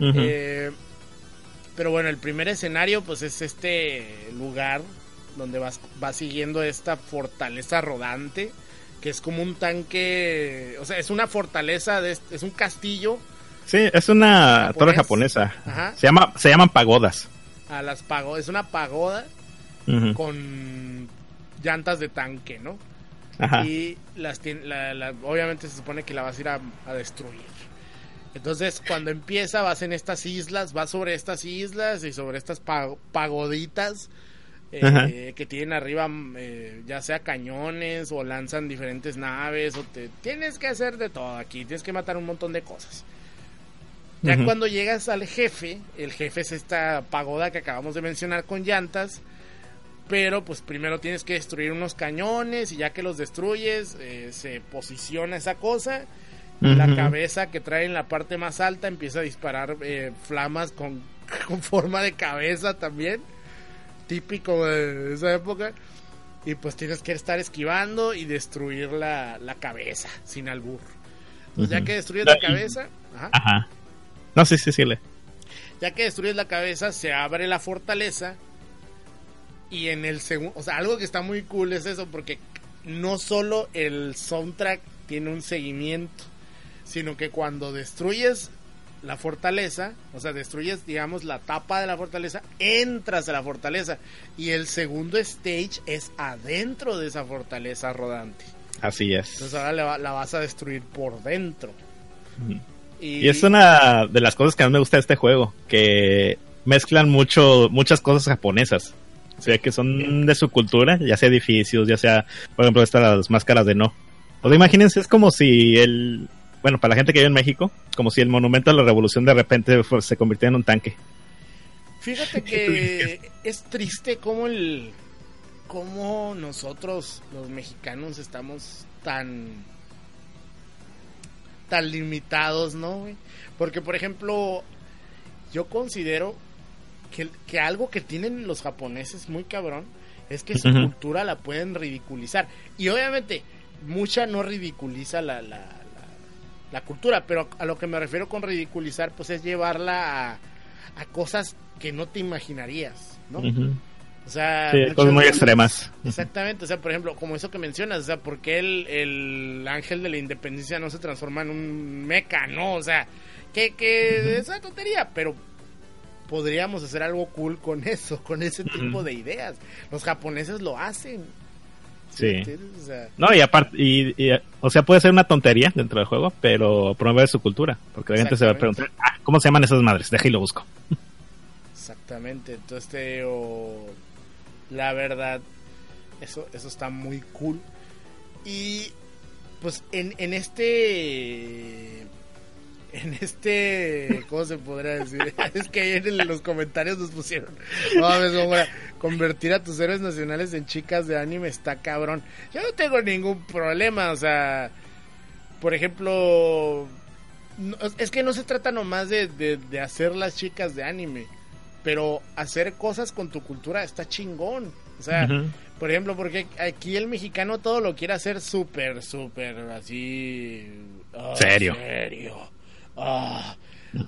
Eh, pero bueno, el primer escenario pues es este lugar donde vas, vas siguiendo esta fortaleza rodante. Que es como un tanque. O sea, es una fortaleza, de, es un castillo Sí, es una Japonés. torre japonesa. Ajá. Se, llama, se llaman pagodas. a las pagodas. Es una pagoda con llantas de tanque, ¿no? Ajá. y las tien- la- la- obviamente se supone que la vas a ir a, a destruir. Entonces, cuando empieza, vas en estas islas, vas sobre estas islas y sobre estas pa- pagoditas eh, que tienen arriba, mm, eh, ya sea cañones o lanzan diferentes naves, o te tienes que hacer de todo aquí, tienes que matar un montón de cosas. Ya cuando llegas al jefe, el jefe es esta pagoda que acabamos de mencionar con llantas, pero pues primero tienes que destruir unos cañones y ya que los destruyes eh, se posiciona esa cosa y la cabeza que trae en la parte más alta empieza a disparar eh, flamas con, con forma de cabeza también típico de esa época y pues tienes que estar esquivando y destruir la, la cabeza sin albur Entonces, ya Ujú. que destruyes Ya, la cabeza ajá, Ajá. No, sí, sí, sí. Le. ya que destruyes la cabeza, se abre la fortaleza. Y en el segundo, o sea, algo que está muy cool es eso, porque no solo el soundtrack tiene un seguimiento, sino que cuando destruyes la fortaleza, o sea, destruyes, digamos, la tapa de la fortaleza, entras a la fortaleza. Y el segundo stage es adentro de esa fortaleza rodante. Así es. Entonces ahora la, la vas a destruir por dentro. Ujú. Y es una de las cosas que más me gusta de este juego, que mezclan mucho, muchas cosas japonesas. O sea, que son de su cultura, ya sea edificios, ya sea, por ejemplo, estas máscaras de no. O sea, imagínense, es como si el, bueno, para la gente que vive en México, como si el monumento a la revolución de repente se convirtiera en un tanque. Fíjate que es triste como el cómo nosotros los mexicanos estamos tan tan limitados, ¿no? Porque por ejemplo, yo considero que, que algo que tienen los japoneses muy cabrón es que su cultura la pueden ridiculizar. Y obviamente mucha no ridiculiza la, la, la, la cultura, pero a lo que me refiero con ridiculizar, pues es llevarla a, a cosas que no te imaginarías, ¿no? O sea, Sí, cosas muy extremas. Exactamente, o sea, por ejemplo, como eso que mencionas, o sea, ¿por qué el, el ángel de la independencia no se transforma en un meca, no? O sea, que, que esa tontería, pero podríamos hacer algo cool con eso, con ese tipo de ideas. Los japoneses lo hacen. Sí. ¿entiendes? O sea, No, y aparte, y, y, o sea, puede ser una tontería dentro del juego, pero promueve su cultura. Porque la gente se va a preguntar, ah, ¿cómo se llaman esas madres? Deja y lo busco. Exactamente, entonces te digo, la verdad, eso, eso está muy cool. Y pues en, en este, en este, ¿cómo se podría decir? es que ayer en los comentarios nos pusieron, no mames, Góngora, convertir a tus héroes nacionales en chicas de anime está cabrón. Yo no tengo ningún problema, o sea, por ejemplo, no- es que no se trata nomás de, de, de hacer las chicas de anime, pero hacer cosas con tu cultura está chingón. O sea, por ejemplo, porque aquí el mexicano todo lo quiere hacer súper, súper así. Serio. serio. Ah,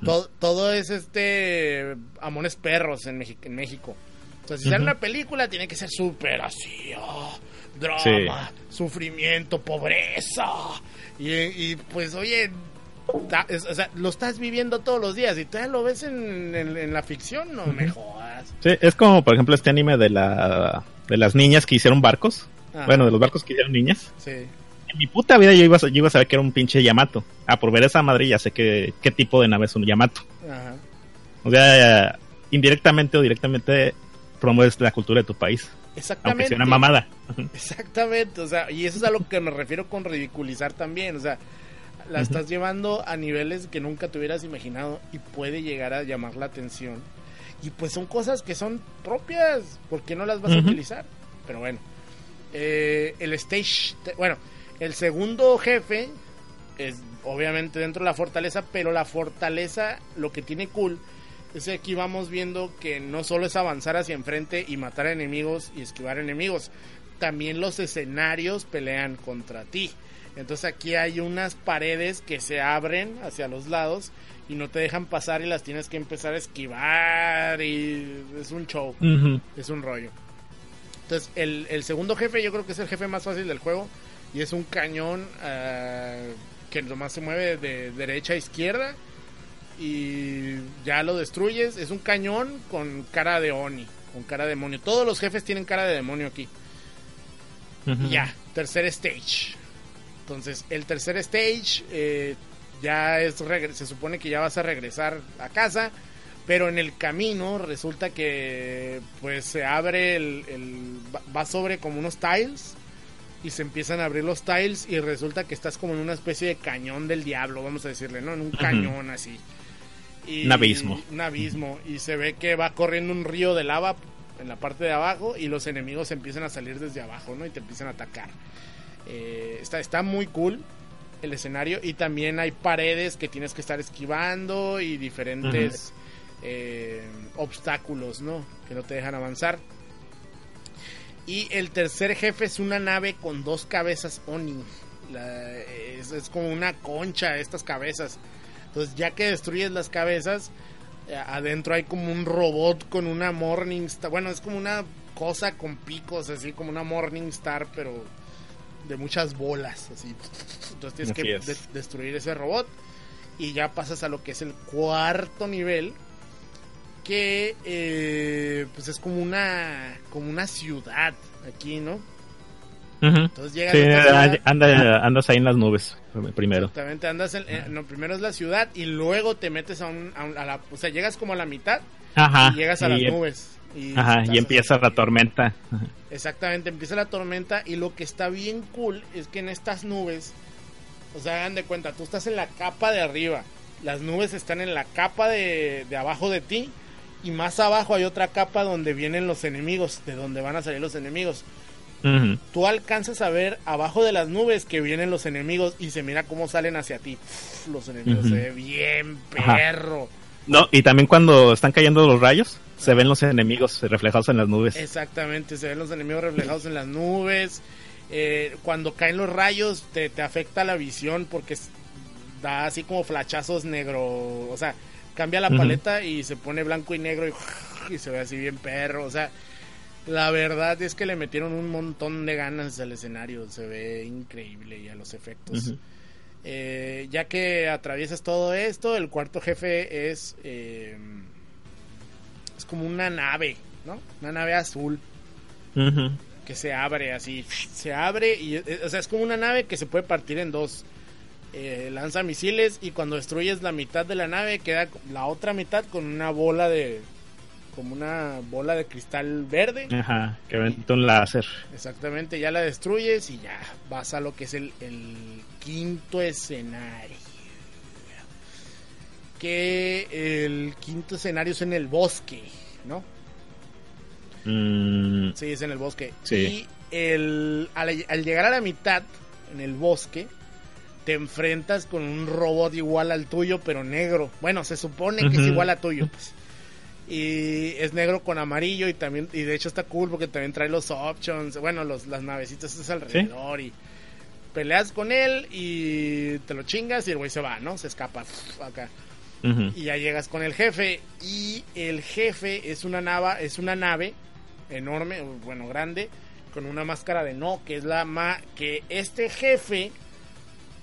todo, todo es este. Amores perros en, Mexi- en México. O sea, si sale Ujú. una película, tiene que ser súper así. ah, drama, sufrimiento, pobreza. Y, y, pues, oye. ta- es- o sea, lo estás viviendo todos los días y todavía lo ves en, en- en la ficción, no me jodas. Sí, es como, por ejemplo, este anime de la de las niñas que hicieron barcos. Bueno, de los barcos que hicieron niñas. Sí. En mi puta vida yo iba, a, yo iba a saber que era un pinche Yamato. Ah, por ver esa madre ya sé que, qué tipo de nave es un Yamato. Ajá. O sea, indirectamente o directamente promueves la cultura de tu país. Aunque Exactamente. sea una mamada. Exactamente, o sea, y eso es a lo que me refiero con ridiculizar también, o sea, la estás llevando a niveles que nunca te hubieras imaginado y puede llegar a llamar la atención. Y pues son cosas que son propias, ¿por qué no las vas a utilizar? Pero bueno, eh, el stage, bueno, el segundo jefe es obviamente dentro de la fortaleza, pero la fortaleza lo que tiene cool es que aquí vamos viendo que no solo es avanzar hacia enfrente y matar enemigos y esquivar enemigos, también los escenarios pelean contra ti. Entonces aquí hay unas paredes que se abren hacia los lados y no te dejan pasar y las tienes que empezar a esquivar y es un show, es un rollo. Entonces el, el segundo jefe yo creo que es el jefe más fácil del juego y es un cañón ah, que nomás se mueve de derecha a izquierda y ya lo destruyes. Es un cañón con cara de Oni, con cara de demonio. Todos los jefes tienen cara de demonio aquí. Ya, tercer stage. Entonces, el tercer stage eh, ya es se supone que ya vas a regresar a casa, pero en el camino resulta que pues se abre el, va sobre como unos tiles y se empiezan a abrir los tiles y resulta que estás como en una especie de cañón del diablo, vamos a decirle, ¿no? En un cañón así. Y- Un abismo. Un abismo y se ve que va corriendo un río de lava en la parte de abajo y los enemigos empiezan a salir desde abajo, ¿no? Y te empiezan a atacar. Eh, está, está muy cool el escenario y también hay paredes que tienes que estar esquivando y diferentes eh, obstáculos, ¿no? Que no te dejan avanzar. Y el tercer jefe es una nave con dos cabezas Oni. La- es, es como una concha estas cabezas. Entonces ya que destruyes las cabezas, eh, adentro hay como un robot con una Morning Star. Bueno, es como una cosa con picos, así como una Morning Star, pero de muchas bolas, así. Entonces tienes Así que es. de- destruir ese robot y ya pasas a lo que es el cuarto nivel que eh, pues es como una como una ciudad aquí, ¿no? Entonces llegas Sí, a anda, andas ahí en las nubes primero. exactamente, andas en, eh, no, primero es la ciudad y luego te metes a, un, a, un- a la, o sea, llegas como a la mitad Ajá. y llegas a las y, em- nubes. Y Ajá, y empieza la tormenta. Ajá. Exactamente, empieza la tormenta y lo que está bien cool es que en estas nubes, o sea, hagan de cuenta, tú estás en la capa de arriba, las nubes están en la capa de, de abajo de ti y más abajo hay otra capa donde vienen los enemigos, de donde van a salir los enemigos. Tú alcanzas a ver abajo de las nubes que vienen los enemigos y se mira cómo salen hacia ti. Los enemigos se ve bien Ajá. perro. No, y también cuando están cayendo los rayos, se ven los enemigos reflejados en las nubes. Exactamente, se ven los enemigos reflejados en las nubes. Eh, cuando caen los rayos te, te afecta la visión porque da así como flachazos negro, o sea, cambia la paleta y se pone blanco y negro y, y se ve así bien perro, o sea, la verdad es que le metieron un montón de ganas al escenario, se ve increíble y a los efectos. Eh, ya que atraviesas todo esto, el cuarto jefe es eh, es como una nave, ¿no? Una nave azul que se abre así, se abre y eh, o sea, es como una nave que se puede partir en dos. Eh, lanza misiles y cuando destruyes la mitad de la nave queda la otra mitad con una bola de como una bola de cristal verde. Ajá, que vente un láser. Exactamente, ya la destruyes y ya vas a lo que es el, el quinto escenario. Que el quinto escenario es en el bosque, ¿no? Mm, Sí, es en el bosque. Sí. Y el, al, al llegar a la mitad, en el bosque, te enfrentas con un robot igual al tuyo, pero negro. Bueno, se supone que es igual a tuyo. pues. Y es negro con amarillo y también y de hecho está cool porque también trae los options, bueno, los, las navecitas esas alrededor y peleas con él y te lo chingas y el güey se va, ¿no? Se escapa acá y ya llegas con el jefe y el jefe es una nava es una nave enorme bueno grande con una máscara de no que es la ma que este jefe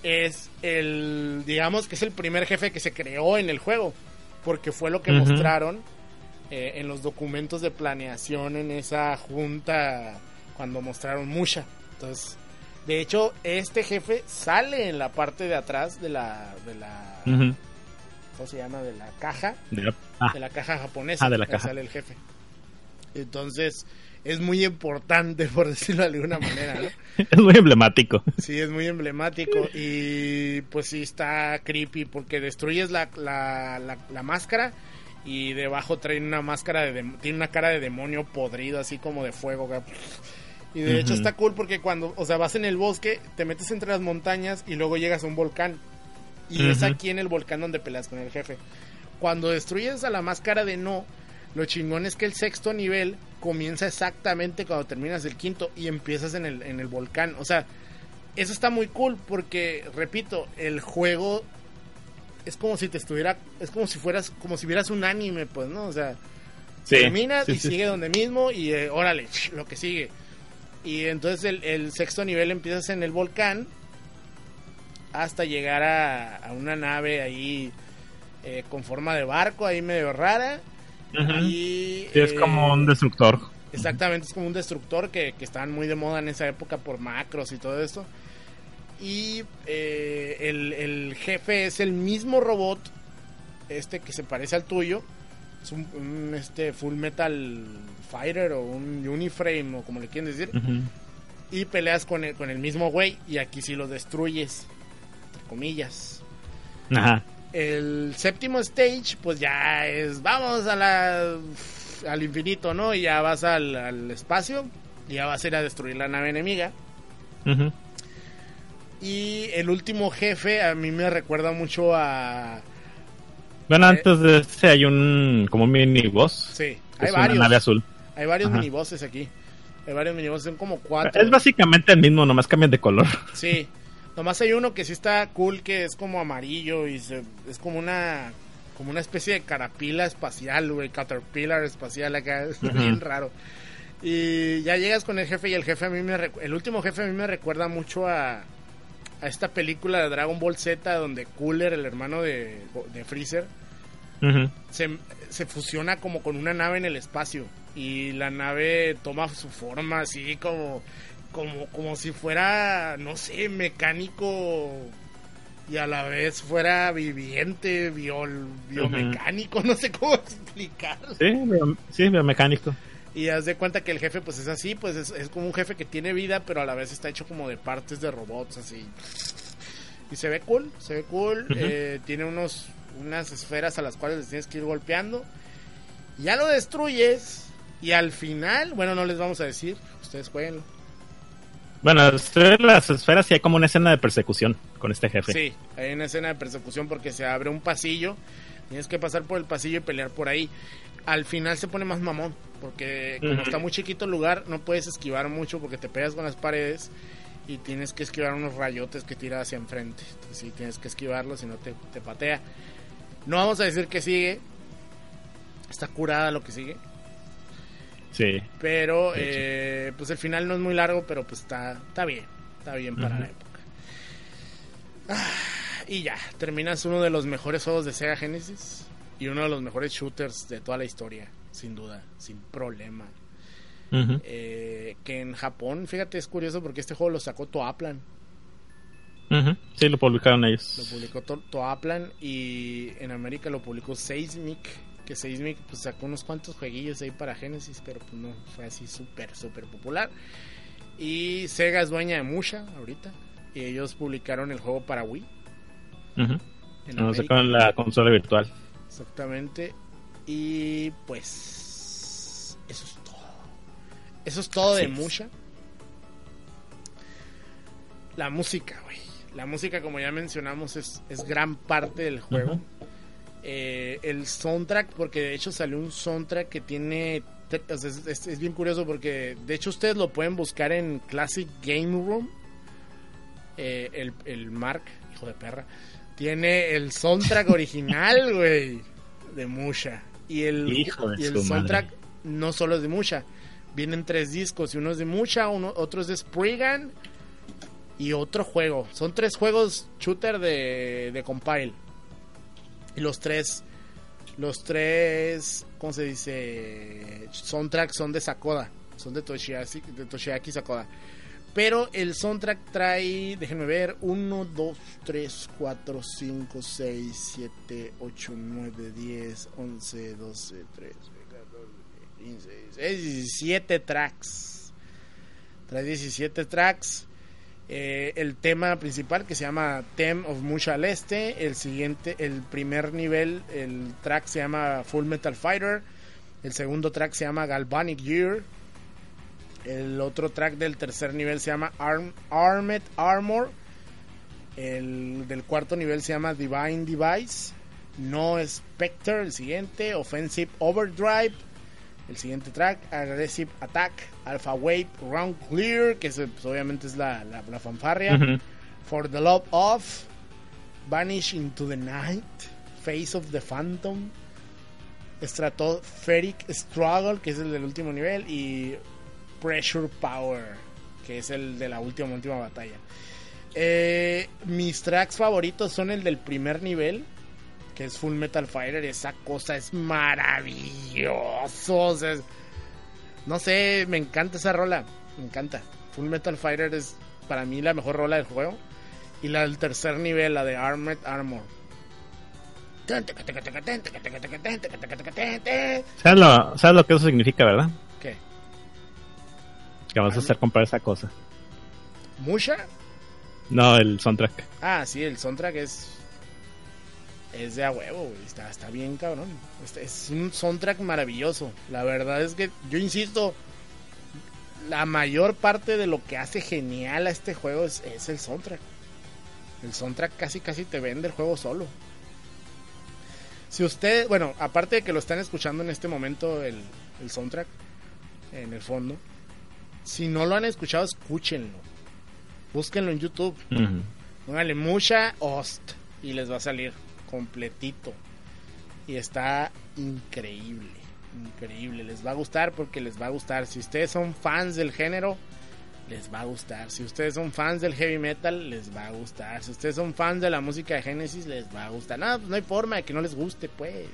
es el digamos que es el primer jefe que se creó en el juego porque fue lo que mostraron eh, en los documentos de planeación en esa junta cuando mostraron Musha entonces de hecho este jefe sale en la parte de atrás de la de la. ¿cómo se llama? De la caja, De la- ah, de la caja japonesa. Ah, de la caja. sale el jefe. Entonces, es muy importante, por decirlo de alguna manera, ¿no? es muy emblemático. Sí, es muy emblemático y pues sí está creepy porque destruyes la, la, la, la máscara y debajo trae una máscara de tiene una cara de demonio podrido así como de fuego. Y de hecho está cool porque cuando, o sea, vas en el bosque, te metes entre las montañas y luego llegas a un volcán. Y es aquí en el volcán donde peleas con el jefe. Cuando destruyes a la máscara de no, lo chingón es que el sexto nivel comienza exactamente cuando terminas el quinto y empiezas en el, en el volcán. O sea, eso está muy cool porque, repito, el juego es como si te estuviera, es como si fueras, como si vieras un anime, pues, ¿no? O sea, Sí, terminas sí, y sí. sigue donde mismo y eh, órale, lo que sigue. Y entonces el, el sexto nivel empiezas en el volcán hasta llegar a, a una nave ahí eh, con forma de barco, ahí medio rara. Y, Sí, es eh, como un destructor. Exactamente, es como un destructor que, que estaban muy de moda en esa época por macros y todo esto. Y eh, el, el jefe es el mismo robot, este que se parece al tuyo. Es un, un, este Full Metal Fighter o un Uniframe o como le quieren decir. Y peleas con el, con el mismo güey y aquí sí lo destruyes, entre comillas. Ajá. El séptimo stage, pues ya es, vamos a la, al infinito, ¿no? Y ya vas al, al espacio y ya vas a ir a destruir la nave enemiga. Y el último jefe a mí me recuerda mucho a... Bueno, antes de ese hay un como un mini boss. Sí, hay es una varios. nave azul. Hay varios Ajá. minibosses aquí. Hay varios minibosses, son como cuatro. Es básicamente el mismo, nomás cambian de color. Sí, nomás hay uno que sí está cool, que es como amarillo y se, es como una como una especie de carapila espacial, güey, caterpillar espacial acá, es bien raro. Y ya llegas con el jefe y el jefe a mí me el último jefe a mí me recuerda mucho a, a esta película de Dragon Ball Z donde Cooler, el hermano de, de Freezer, se, se fusiona como con una nave en el espacio. Y la nave toma su forma así como como como si fuera no sé mecánico y a la vez fuera viviente biol, biomecánico no sé cómo explicarlo. Sí, bio- sí, biomecánico. y haz de cuenta que el jefe pues es así pues es, es como un jefe que tiene vida pero a la vez está hecho como de partes de robots así. Y se ve cool se ve cool eh, tiene unos unas esferas a las cuales les tienes que ir golpeando. Ya lo destruyes y al final bueno no les vamos a decir ustedes jueguenlo Bueno, es las esferas y hay como una escena de persecución con este jefe. Sí, hay una escena de persecución porque se abre un pasillo. Tienes que pasar por el pasillo y pelear por ahí. al final se pone más mamón. Porque como está muy chiquito el lugar, no puedes esquivar mucho porque te pegas con las paredes y tienes que esquivar unos rayotes que tira hacia enfrente. Entonces sí, tienes que esquivarlo, si no te, te patea. No vamos a decir que sigue. Está curada lo que sigue. Sí. Pero, eh, pues el final no es muy largo, pero pues está, está bien. Está bien para la época. Ah, y ya, terminas uno de los mejores juegos de Sega Genesis y uno de los mejores shooters de toda la historia, sin duda, sin problema. Eh, que en Japón, fíjate, es curioso porque este juego lo sacó Toaplan. Ujú. Sí, lo publicaron Lo ellos. publicó To- Toaplan y en América lo publicó Seismic. Que Seismic pues, sacó unos cuantos jueguillos ahí para Genesis, pero pues no fue así súper, súper popular. Y Sega es dueña de Musha ahorita. Y ellos publicaron el juego para Wii. Nos América. sacaron la consola virtual. Exactamente. Y pues eso es todo. Eso es todo de es. Musha. La música, güey. La música, como ya mencionamos, es, es gran parte del juego. Eh, el soundtrack, porque de hecho salió un soundtrack que tiene... Es, es- es bien curioso porque de hecho ustedes lo pueden buscar en Classic Game Room. Eh, el, el Mark, hijo de perra, tiene el soundtrack original, güey, de Musha. Y el, Hijo y el soundtrack madre. no solo es de Musha. Vienen tres discos y uno es de Musha, uno, otro es de Spriggan y otro juego. Son tres juegos shooter de, de compile. Y los tres, los tres, ¿cómo se dice? Soundtracks son de Sakoda. Son de Toshiaki, de Toshiaki Sakoda. Pero el soundtrack trae, déjenme ver, 1, 2, 3, 4, 5, 6, 7, 8, 9, 10, 11, 12, 13, 14, 15, 16, 17 tracks. Trae 17 tracks. Eh, el tema principal que se llama Theme of Musha al Este. El siguiente, el primer nivel, el track se llama Full Metal Fighter. El segundo track se llama Galvanic Gear. El otro track del tercer nivel se llama Arm- Armed Armor. El del cuarto nivel se llama Divine Device. No Spectre, el siguiente. Offensive Overdrive. El siguiente track, Aggressive Attack, Alpha Wave, Round Clear, que es, pues, obviamente es la, la, la fanfarria. For the Love of, Vanish into the Night, Face of the Phantom, Stratospheric Struggle, que es el del último nivel, y Pressure Power, que es el de la última, última batalla. Eh, mis tracks favoritos son el del primer nivel, que es Full Metal Fighter. Esa cosa es maravilloso. o sea, es- no sé, me encanta esa rola. Me encanta. Full Metal Fighter es para mí la mejor rola del juego. Y la del tercer nivel, la de Armored Armor. ¿Sabes lo, ¿Sabes lo que eso significa, verdad? ¿Qué? Que vas a hacer comprar esa cosa. ¿Musha? No, el soundtrack. Ah, sí, el soundtrack es. Es de a huevo, güey. Está, está bien cabrón. Este- es un soundtrack maravilloso. La verdad es que, yo insisto, la mayor parte de lo que hace genial a este juego es, es el soundtrack. El soundtrack casi casi te vende el juego solo. Si usted, bueno, aparte de que lo están escuchando en este momento el, el soundtrack en el fondo, si no lo han escuchado, escúchenlo. Búsquenlo en YouTube. Ujú. Póngale Musha Ost y les va a salir completito. Y está increíble, increíble. Les va a gustar porque les va a gustar. Si ustedes son fans del género, les va a gustar. Si ustedes son fans del heavy metal, les va a gustar. Si ustedes son fans de la música de Genesis, les va a gustar. No, pues no hay forma de que no les guste, pues.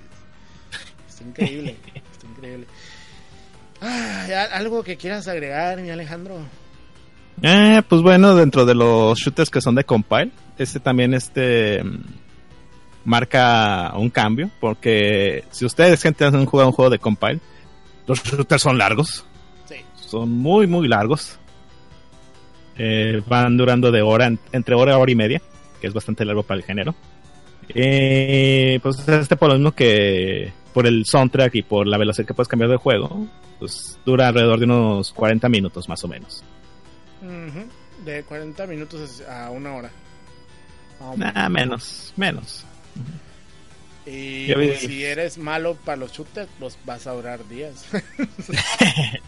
Está increíble, está increíble. Ah, ¿ya- ¿Algo que quieras agregar, mi Alejandro? Eh, pues bueno, dentro de los shooters que son de compile, este también este marca un cambio, porque si ustedes gente han jugado un juego de compile, los shooters son largos, Sí. son muy muy largos, Eh, van durando de hora en- entre hora y hora y media, que es bastante largo para el género. Eh, pues este por lo mismo que por el soundtrack y por la velocidad que puedes cambiar de juego, pues dura alrededor de unos 40 minutos más o menos. De 40 minutos a una hora. Más o menos. Nah, menos, menos. Y pues, si eres malo para los shooters, pues vas a durar días.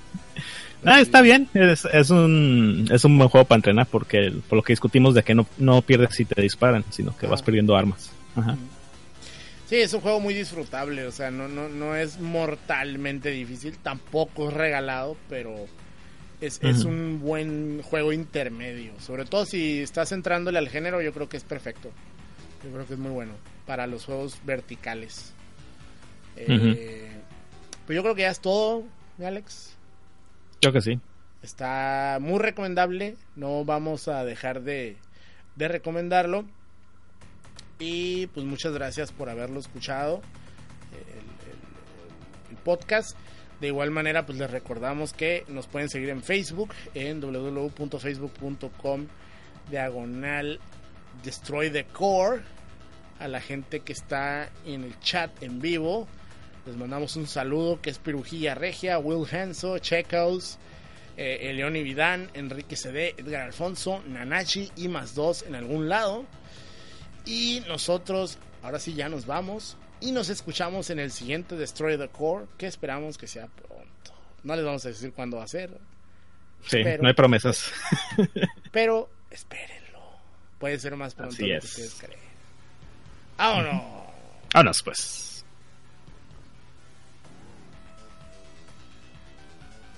Ah, está bien, es, es un es un buen juego para entrenar porque por lo que discutimos de que no, no pierdes si te disparan, sino que vas perdiendo armas. Ajá. Sí, es un juego muy disfrutable, o sea, no, no, no es mortalmente difícil, tampoco es regalado, pero es, es un buen juego intermedio. Sobre todo si estás entrándole al género, yo creo que es perfecto. Yo creo que es muy bueno para los juegos verticales. Eh, Pues yo creo que ya es todo, ¿eh, Alex. Creo que sí. Está muy recomendable. No vamos a dejar de, de recomendarlo. Y pues muchas gracias por haberlo escuchado. El, el- el podcast. De igual manera, pues les recordamos que nos pueden seguir en Facebook, en www.facebook.com diagonal Destroy the Core. A la gente que está en el chat en vivo, les mandamos un saludo que es Pirujilla Regia, Will Henso, Checos, eh, León y Vidán, Enrique CD, Edgar Alfonso, Nanachi y más dos en algún lado. Y nosotros, ahora sí ya nos vamos y nos escuchamos en el siguiente Destroy the Core, que esperamos que sea pronto. No les vamos a decir cuándo va a ser, Sí, Pero- no hay promesas. pero espérenlo. Puede ser más pronto Así de lo que es. ustedes creen. ¡Vámonos! Vámonos pues.